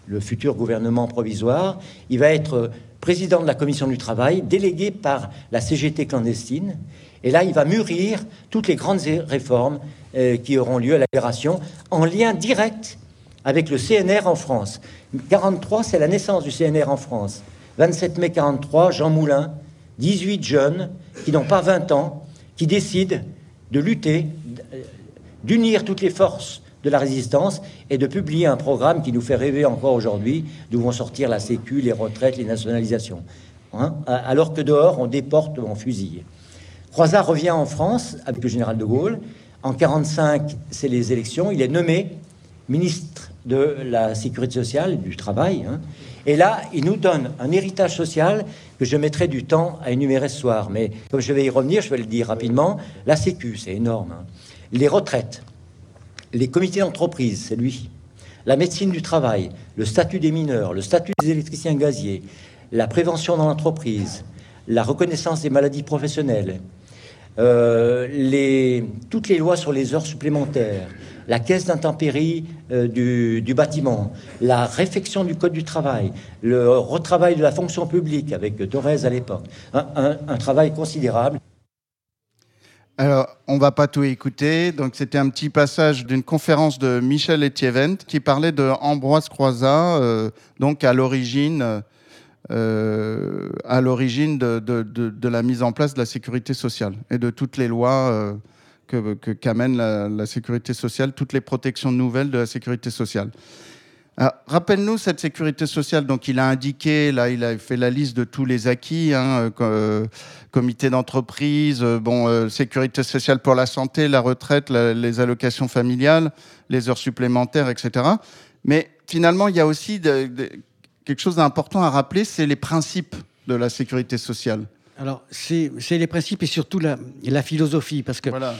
le futur gouvernement provisoire. Il va être président de la commission du travail, délégué par la CGT clandestine. Et là, il va mûrir toutes les grandes réformes euh, qui auront lieu à la en lien direct avec le CNR en France. 43, c'est la naissance du CNR en France. 27 mai 43, Jean Moulin, 18 jeunes qui n'ont pas 20 ans, qui décident de lutter, d'unir toutes les forces de la résistance et de publier un programme qui nous fait rêver encore aujourd'hui, d'où vont sortir la sécu, les retraites, les nationalisations. Hein, alors que dehors, on déporte on fusille. Croizat revient en France avec le général de Gaulle. En 45, c'est les élections. Il est nommé ministre de la Sécurité sociale, du travail. Hein. Et là, il nous donne un héritage social que je mettrai du temps à énumérer ce soir. Mais comme je vais y revenir, je vais le dire rapidement. La Sécu, c'est énorme. Hein. Les retraites, les comités d'entreprise, c'est lui. La médecine du travail, le statut des mineurs, le statut des électriciens gaziers, la prévention dans l'entreprise, la reconnaissance des maladies professionnelles, euh, toutes les lois sur les heures supplémentaires, la caisse d'intempéries euh, du, bâtiment, la réflexion du code du travail, le retravail de la fonction publique avec Thorez à l'époque, un, travail considérable. Alors, on va pas tout écouter. C'était un petit passage d'une conférence de Michel Etievent qui parlait de Ambroise Croizat, euh, donc à l'origine euh, de, la mise en place de la sécurité sociale et de toutes les lois euh, que, qu'amène la, sécurité sociale, toutes les protections nouvelles de la sécurité sociale. Rappelle-nous cette sécurité sociale. Donc, il a indiqué, là, il a fait la liste de tous les acquis, hein, euh, comité d'entreprise, bon, sécurité sociale pour la santé, la retraite, les allocations familiales, les heures supplémentaires, etc. Mais finalement, il y a aussi de, quelque chose d'important à rappeler, c'est les principes de la sécurité sociale. Alors, c'est les principes et surtout la, la philosophie, parce que euh,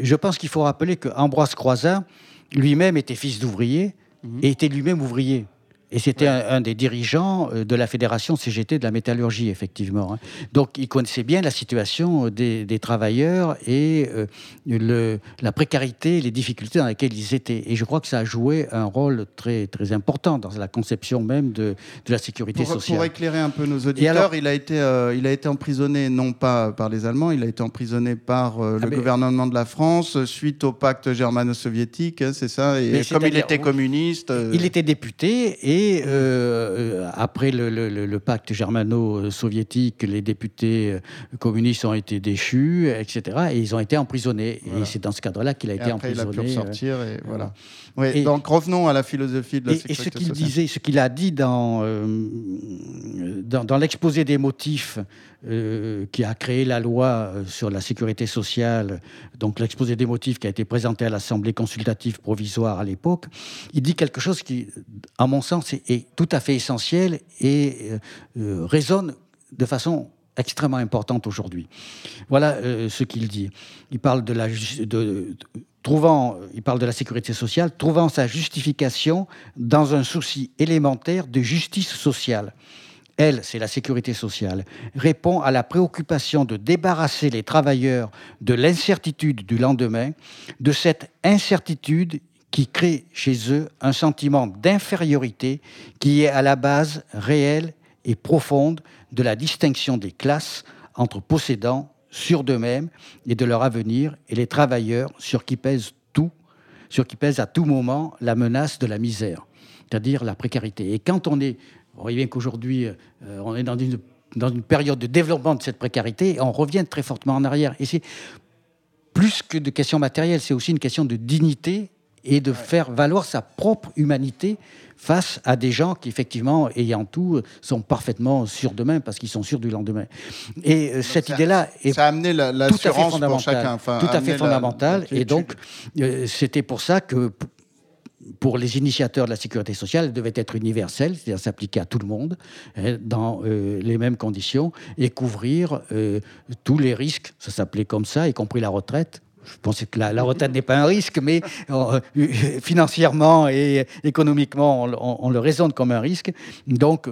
je pense qu'il faut rappeler que Ambroise Croizat lui-même était fils d'ouvrier et était lui-même ouvrier. Et c'était un, des dirigeants euh, de la fédération CGT de la métallurgie, effectivement. Hein. Donc, il connaissait bien la situation des, travailleurs et euh, le, la précarité, les difficultés dans lesquelles ils étaient. Et je crois que ça a joué un rôle très, très important dans la conception même de, de la sécurité sociale. Pour éclairer un peu nos auditeurs, il, a été, euh, il a été emprisonné non pas par les Allemands, il a été emprisonné par le ah, gouvernement de la France suite au pacte germano-soviétique, hein, c'est ça Et comme il était communiste. Il était député et et euh, euh, après le, pacte germano-soviétique, les députés euh, communistes ont été déchus, etc. Et ils ont été emprisonnés. Et c'est dans ce cadre-là qu'il a été emprisonné. Il a pu ressortir. Et voilà. donc revenons à la philosophie de la sécurité et ce qu'il disait, ce qu'il a dit dans, dans, l'exposé des motifs qui a créé la loi sur la sécurité sociale, donc l'exposé des motifs qui a été présenté à l'Assemblée consultative provisoire à l'époque, il dit quelque chose qui, à mon sens, est, tout à fait essentiel et euh, euh, résonne de façon extrêmement importante aujourd'hui. Voilà euh, ce qu'il dit. Il parle de la trouvant, il parle de la sécurité sociale, trouvant sa justification dans un souci élémentaire de justice sociale. Elle, c'est la sécurité sociale, répond à la préoccupation de débarrasser les travailleurs de l'incertitude du lendemain, de cette incertitude qui crée chez eux un sentiment d'infériorité qui est à la base réelle et profonde de la distinction des classes entre possédants sûrs d'eux-mêmes et de leur avenir et les travailleurs sur qui pèse tout, sur qui pèse à tout moment la menace de la misère, c'est-à-dire la précarité. Et quand on est, on voit bien qu'aujourd'hui, euh, on est dans une, dans une période de développement de cette précarité, on revient très fortement en arrière. Et c'est plus que de questions matérielles, c'est aussi une question de dignité et de faire valoir sa propre humanité face à des gens qui, effectivement, ayant tout, sont parfaitement sûrs d'eux-mêmes parce qu'ils sont sûrs du lendemain. Et euh, cette idée-là est ça a amené la, tout à fait fondamentale. tout à fait fondamentale. Et donc, euh, c'était pour ça que pour les initiateurs de la sécurité sociale, elle devait être universelle, c'est-à-dire s'appliquer à tout le monde hein, dans euh, les mêmes conditions et couvrir tous les risques, ça s'appelait comme ça, y compris la retraite, je pensais que la, retraite n'est pas un risque, mais euh, financièrement et économiquement, on, le raisonne comme un risque. Donc,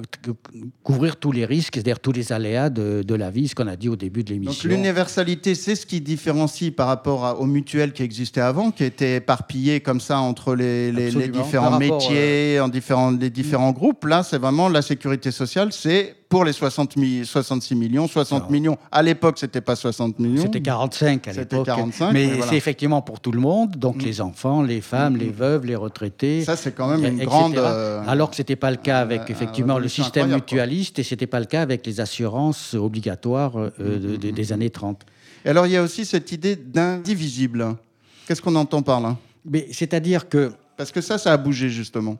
couvrir tous les risques, c'est-à-dire tous les aléas de, la vie, ce qu'on a dit au début de l'émission. Donc, l'universalité, c'est ce qui différencie par rapport aux mutuelles qui existaient avant, qui étaient éparpillées comme ça entre les, différents métiers, euh, en différents, les différents groupes. Là, c'est vraiment la sécurité sociale, c'est pour les 60 66 millions, 60 millions. À l'époque, c'était pas 60 millions. C'était 45 à l'époque. Mais c'est effectivement pour tout le monde, donc mm. les enfants, les femmes, les mm. veuves, les retraités. Ça, c'est quand même une grande. Euh, Alors que c'était pas le cas avec effectivement le système mutualiste et c'était pas le cas avec les assurances obligatoires euh, mm, des années 30. Et alors, il y a aussi cette idée d'indivisible. Qu'est-ce qu'on entend par là? C'est-à-dire que. Parce que ça, ça a bougé justement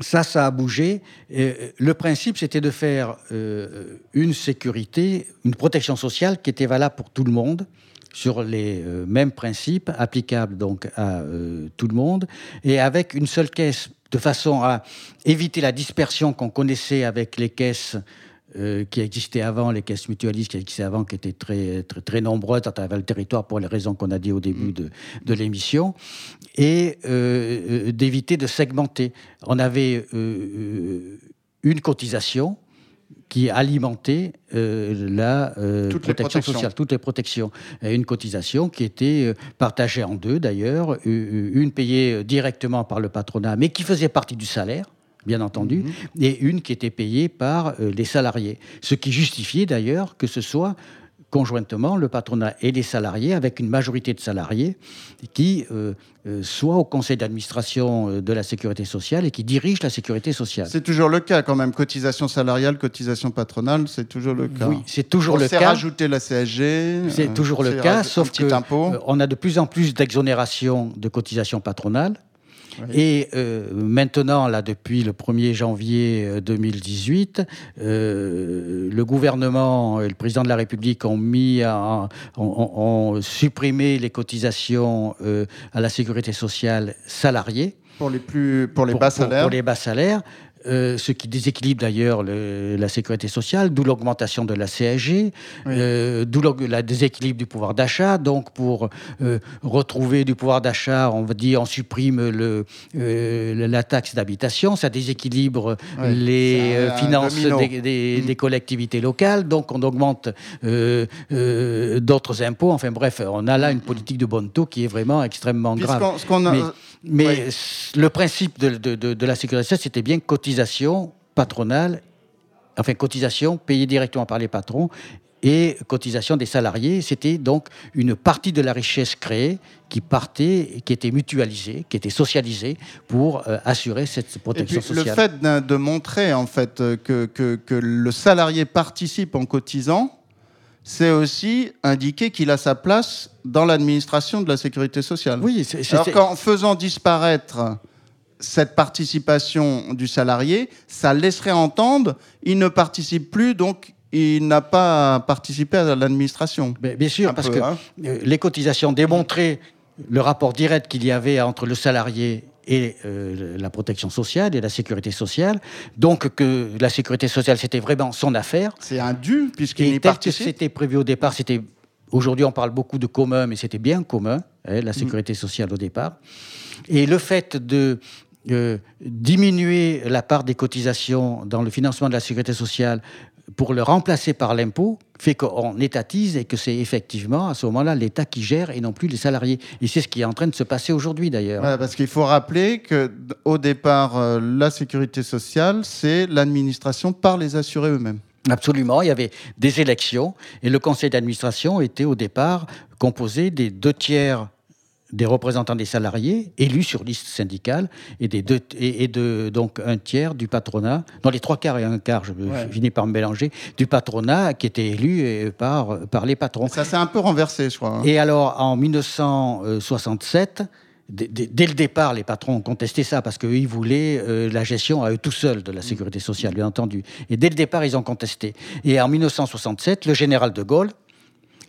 ça, ça a bougé. Euh, le principe, c'était de faire euh, une sécurité, une protection sociale qui était valable pour tout le monde, sur les euh, mêmes principes, applicables donc à tout le monde, et avec une seule caisse, de façon à éviter la dispersion qu'on connaissait avec les caisses euh, qui existaient avant, les caisses mutualistes qui existaient avant, qui étaient très, très, très nombreuses à travers le territoire pour les raisons qu'on a dit au début mm. de, de l'émission, et euh, euh, d'éviter de segmenter. On avait une cotisation qui alimentait la protection sociale, toutes les protections. Et une cotisation qui était partagée en deux d'ailleurs, une payée directement par le patronat, mais qui faisait partie du salaire bien entendu, mhm. et une qui était payée par les salariés. Ce qui justifiait d'ailleurs que ce soit conjointement le patronat et les salariés, avec une majorité de salariés qui euh, euh, soit au conseil d'administration euh, de la sécurité sociale et qui dirigent la sécurité sociale. C'est toujours le cas quand même, cotisation salariale, cotisation patronale, c'est toujours le cas. Oui, c'est toujours le cas. rajouter la CSG. C'est toujours le cas, sauf qu'on a de plus en plus d'exonération de cotisation Et euh, maintenant, là, depuis le 1er janvier 2018, euh, euh, le gouvernement et le président de la République ont mis, ont, supprimé les cotisations à la sécurité sociale salariée. Pour les, plus, pour les bas salaires pour les bas salaires. Euh, ce qui déséquilibre d'ailleurs la sécurité sociale, d'où l'augmentation de la CSG, euh, d'où le déséquilibre du pouvoir d'achat. Donc pour euh, retrouver du pouvoir d'achat, on va dire on supprime le, la taxe d'habitation, ça déséquilibre les finances des, des, collectivités locales, donc on augmente d'autres impôts. Enfin bref, on a là une politique de bon taux qui est vraiment extrêmement grave. Mais, le principe de, de, de la sécurité sociale, c'était bien cotisation patronale, enfin cotisation payée directement par les patrons et cotisation des salariés. C'était donc une partie de la richesse créée qui partait, qui était mutualisée, qui était socialisée pour euh, assurer cette protection sociale. Le fait de montrer en fait que, que, que le salarié participe en cotisant, c'est aussi indiquer qu'il a sa place dans l'administration de la sécurité sociale. Oui, c'est, Alors qu'en faisant disparaître cette participation du salarié, ça laisserait entendre il ne participe plus, donc il n'a pas participé à l'administration. Bien sûr, parce que hein. euh, les cotisations démontraient le rapport direct qu'il y avait entre le salarié et euh, la protection sociale et la sécurité sociale. Donc que la sécurité sociale, c'était vraiment son affaire. C'est un dû, puisqu'il y participe. C'était prévu au départ, c'était... Aujourd'hui, on parle beaucoup de commun, mais c'était bien commun, hein, la sécurité mm. sociale au départ. Et le fait de euh, diminuer la part des cotisations dans le financement de la sécurité sociale pour le remplacer par l'impôt fait qu'on étatise et que c'est effectivement à ce moment-là l'État qui gère et non plus les salariés. Et c'est ce qui est en train de se passer aujourd'hui d'ailleurs. parce qu'il faut rappeler qu'au départ, euh, la sécurité sociale, c'est l'administration par les assurés eux-mêmes. Absolument, il y avait des élections et le conseil d'administration était au départ composé des deux tiers des représentants des salariés élus sur liste syndicale et, des deux, et, de donc un tiers du patronat, dans les trois quarts et un quart, je, finis par me mélanger, du patronat qui était élu euh, par, par les patrons. Ça s'est un peu renversé, je crois. Hein. Et alors, en 1967, Dès le départ, les patrons ont contesté ça parce qu'ils voulaient euh, la gestion à eux tout seuls de la sécurité sociale, bien entendu. Et dès le départ, ils ont contesté. Et en 1967, le général de Gaulle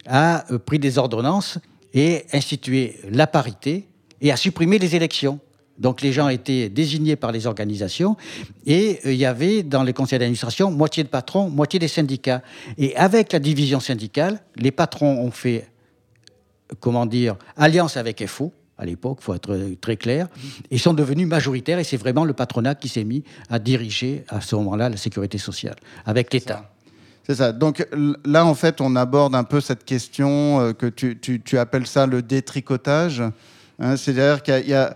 a euh, pris des ordonnances et instituer la parité et à supprimer les élections. Donc les gens étaient désignés par les organisations et euh, il y avait dans les conseils d'administration moitié de patrons, moitié des syndicats. Et avec la division syndicale, les patrons ont fait, comment dire, alliance avec FO à l'époque, il faut être très clair, et sont devenus majoritaires et c'est vraiment le patronat qui s'est mis à diriger à ce moment-là la sécurité sociale avec l'État. C'est ça. Donc là, en fait, on aborde un peu cette question euh, que tu, appelles ça le détricotage. Hein. C'est-à-dire qu'il y a,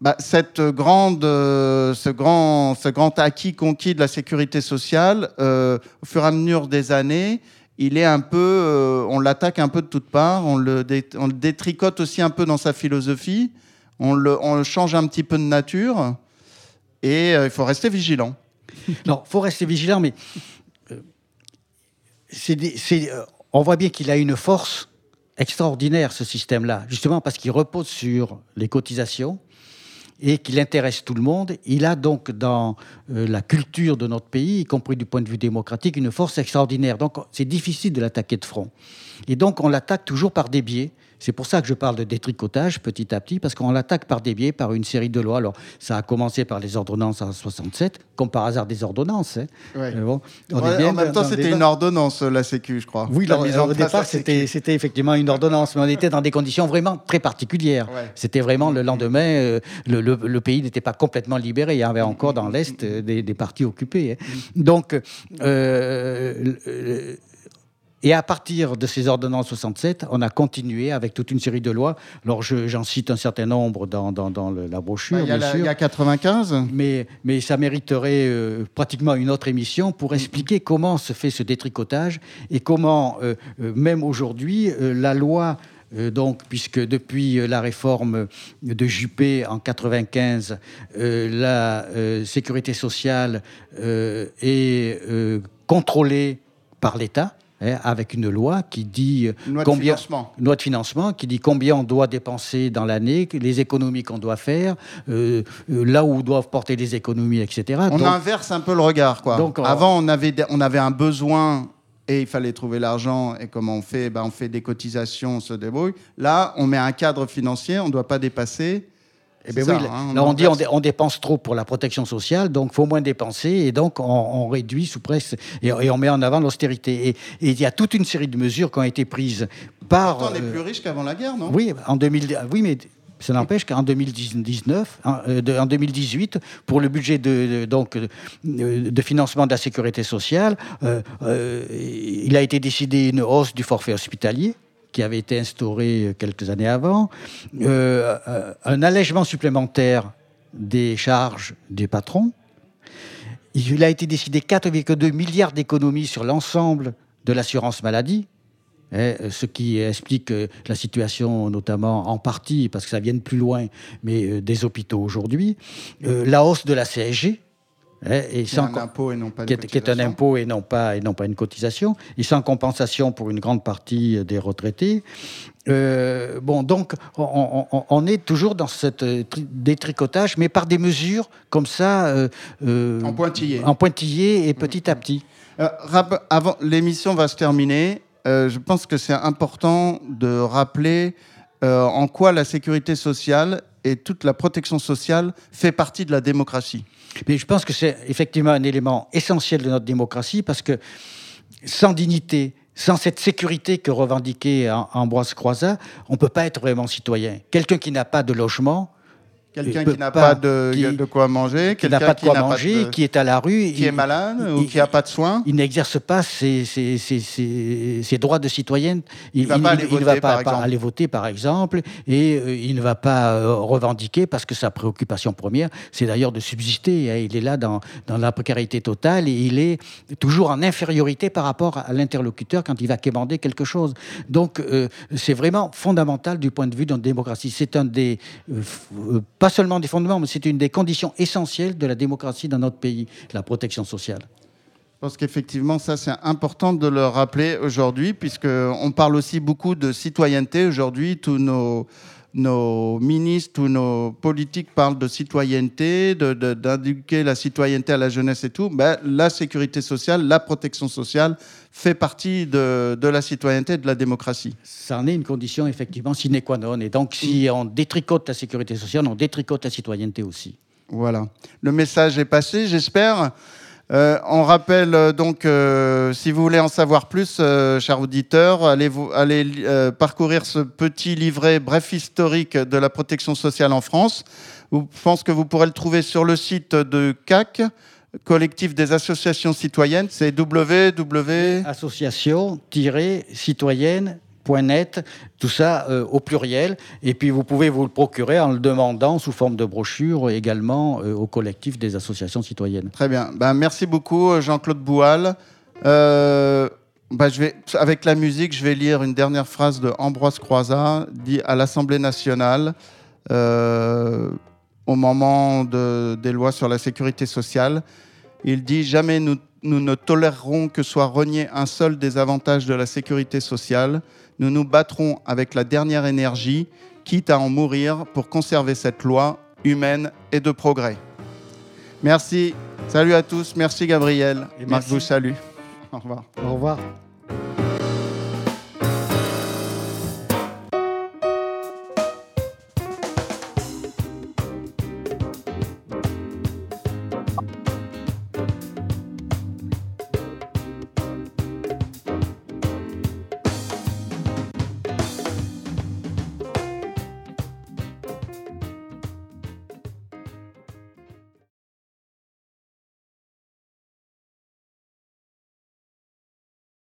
bah, cette grande, euh, ce, grand, ce grand acquis conquis de la sécurité sociale, euh, au fur et à mesure des années, il est un peu, on l'attaque un peu de toutes parts, on le, on le, détricote aussi un peu dans sa philosophie, on le, on le change un petit peu de nature, et il faut rester vigilant. Non, il faut rester vigilant, mais euh, on voit bien qu'il a une force extraordinaire, ce système-là, justement parce qu'il repose sur les cotisations et qu'il intéresse tout le monde. Il a donc dans euh, la culture de notre pays, y compris du point de vue démocratique, une force extraordinaire. Donc c'est difficile de l'attaquer de front. Et donc on l'attaque toujours par des biais, C'est pour ça que je parle de détricotage petit à petit, parce qu'on l'attaque par des biais, par une série de lois. Alors, ça a commencé par les ordonnances en 67, comme par hasard des ordonnances. Hein. Bon, en même temps, c'était une ordonnance, la Sécu, je crois. Oui, au départ, c'était effectivement une ordonnance, mais on était dans des conditions vraiment très particulières. C'était vraiment le lendemain, euh, le, pays n'était pas complètement libéré. Il y avait encore dans l'Est euh, des, parties occupées. Hein. Donc, euh, et à partir de ces ordonnances 67, on a continué avec toute une série de lois. Alors j'en cite un certain nombre dans, dans, la brochure. Bah, il y, a 95. Mais, mais ça mériterait euh, pratiquement une autre émission pour expliquer comment se fait ce détricotage et comment, euh, euh, même aujourd'hui, la loi donc, puisque depuis la réforme de Juppé en 95, la sécurité sociale est contrôlée par l'État. Hein, avec une loi qui dit loi combien de financement. loi de financement qui dit combien on doit dépenser dans l'année, les économies qu'on doit faire, euh, euh, là où doivent porter les économies, etc. On inverse un peu le regard, quoi. Donc, Avant, on avait on avait un besoin et il fallait trouver l'argent. Et comment on fait? Ben, On fait des cotisations, on se débrouille. Là, on met un cadre financier, on ne doit pas dépasser. Eh ben oui, hein, on, dit on, dépense trop pour la protection sociale, donc faut moins dépenser, et donc on, réduit sous presse et, on met en avant l'austérité. Et, il y a toute une série de mesures qui ont été prises par. on est euh, plus riche qu'avant la guerre, non? Oui, en 2000, oui, mais ça n'empêche qu'en 2019, en, 2018, pour le budget de, donc, de financement de la sécurité sociale, euh, euh, il a été décidé une hausse du forfait hospitalier qui avait été instauré quelques années avant, euh, euh, un allègement supplémentaire des charges des patrons. Il a été décidé 4,2 milliards d'économies sur l'ensemble de l'assurance maladie, hein, ce qui explique euh, la situation, notamment en partie, parce que ça vient de plus loin, mais des hôpitaux aujourd'hui. la hausse de la CSG, et sans un impôt et non pas qui est, qui est, un impôt et non pas, et non pas une cotisation, et sans compensation pour une grande partie des retraités. Euh, bon, donc, on, est toujours dans ce détricotage, mais par des mesures comme ça. Euh, euh, en pointillé. En pointillé et petit à petit. avant, l'émission va se terminer. je pense que c'est important de rappeler en quoi la sécurité sociale et toute la protection sociale fait partie de la démocratie. Mais je pense que c'est effectivement un élément essentiel de notre démocratie parce que sans dignité, sans cette sécurité que revendiquait Ambroise Croizat, on ne peut pas être vraiment citoyen. Quelqu'un qui n'a pas de logement, Quelqu'un qui n'a pas, de, de, quoi manger, qui n'a pas de quoi manger, qui est à la rue, qui est malade ou qui n'a pas de soins. Il n'exerce pas ses, ses, ses, ses, droits de citoyenne. Il, ne va pas, aller, voter, va pas, aller, voter, par exemple, et euh, il ne va pas euh, revendiquer parce que sa préoccupation première, c'est d'ailleurs de subsister. Hein. Il est là dans, dans, la précarité totale et il est toujours en infériorité par rapport à l'interlocuteur quand il va quémander quelque chose. Donc, euh, c'est vraiment fondamental du point de vue notre démocratie. C'est un des pas seulement des fondements, mais c'est une des conditions essentielles de la démocratie dans notre pays, la protection sociale. Je pense qu'effectivement, ça, c'est important de le rappeler aujourd'hui, puisqu'on parle aussi beaucoup de citoyenneté. Aujourd'hui, tous nos, nos ministres, tous nos politiques parlent de citoyenneté, d'indiquer la citoyenneté à la jeunesse et tout. Ben, la sécurité sociale, la protection sociale fait partie de, la citoyenneté et de la démocratie. Ça en est une condition effectivement sine qua non. Et donc, si on détricote la sécurité sociale, on détricote la citoyenneté aussi. Voilà. Le message est passé, j'espère. Euh, on rappelle euh, donc, euh, si vous voulez en savoir plus, chers auditeurs, allez, parcourir ce petit livret bref historique de la protection sociale en France. Je pense que vous pourrez le trouver sur le site de CAC collectif des associations citoyennes, c'est www. Association-citoyenne net, tout ça euh, au pluriel. Et puis vous pouvez vous le procurer en le demandant sous forme de brochure également euh, au collectif des associations citoyennes. Très bien. Ben, merci beaucoup Jean-Claude Boual. Euh, ben, avec la musique, je vais lire une dernière phrase de Ambroise Croizat, dit à l'Assemblée nationale au moment des lois sur la sécurité sociale. Il dit Jamais nous, nous ne tolérerons que soit renié un seul des avantages de la sécurité sociale. Nous nous battrons avec la dernière énergie, quitte à en mourir, pour conserver cette loi humaine et de progrès. Merci. Salut à tous. Merci Gabriel. Et Marc vous salue. Au revoir. Au revoir.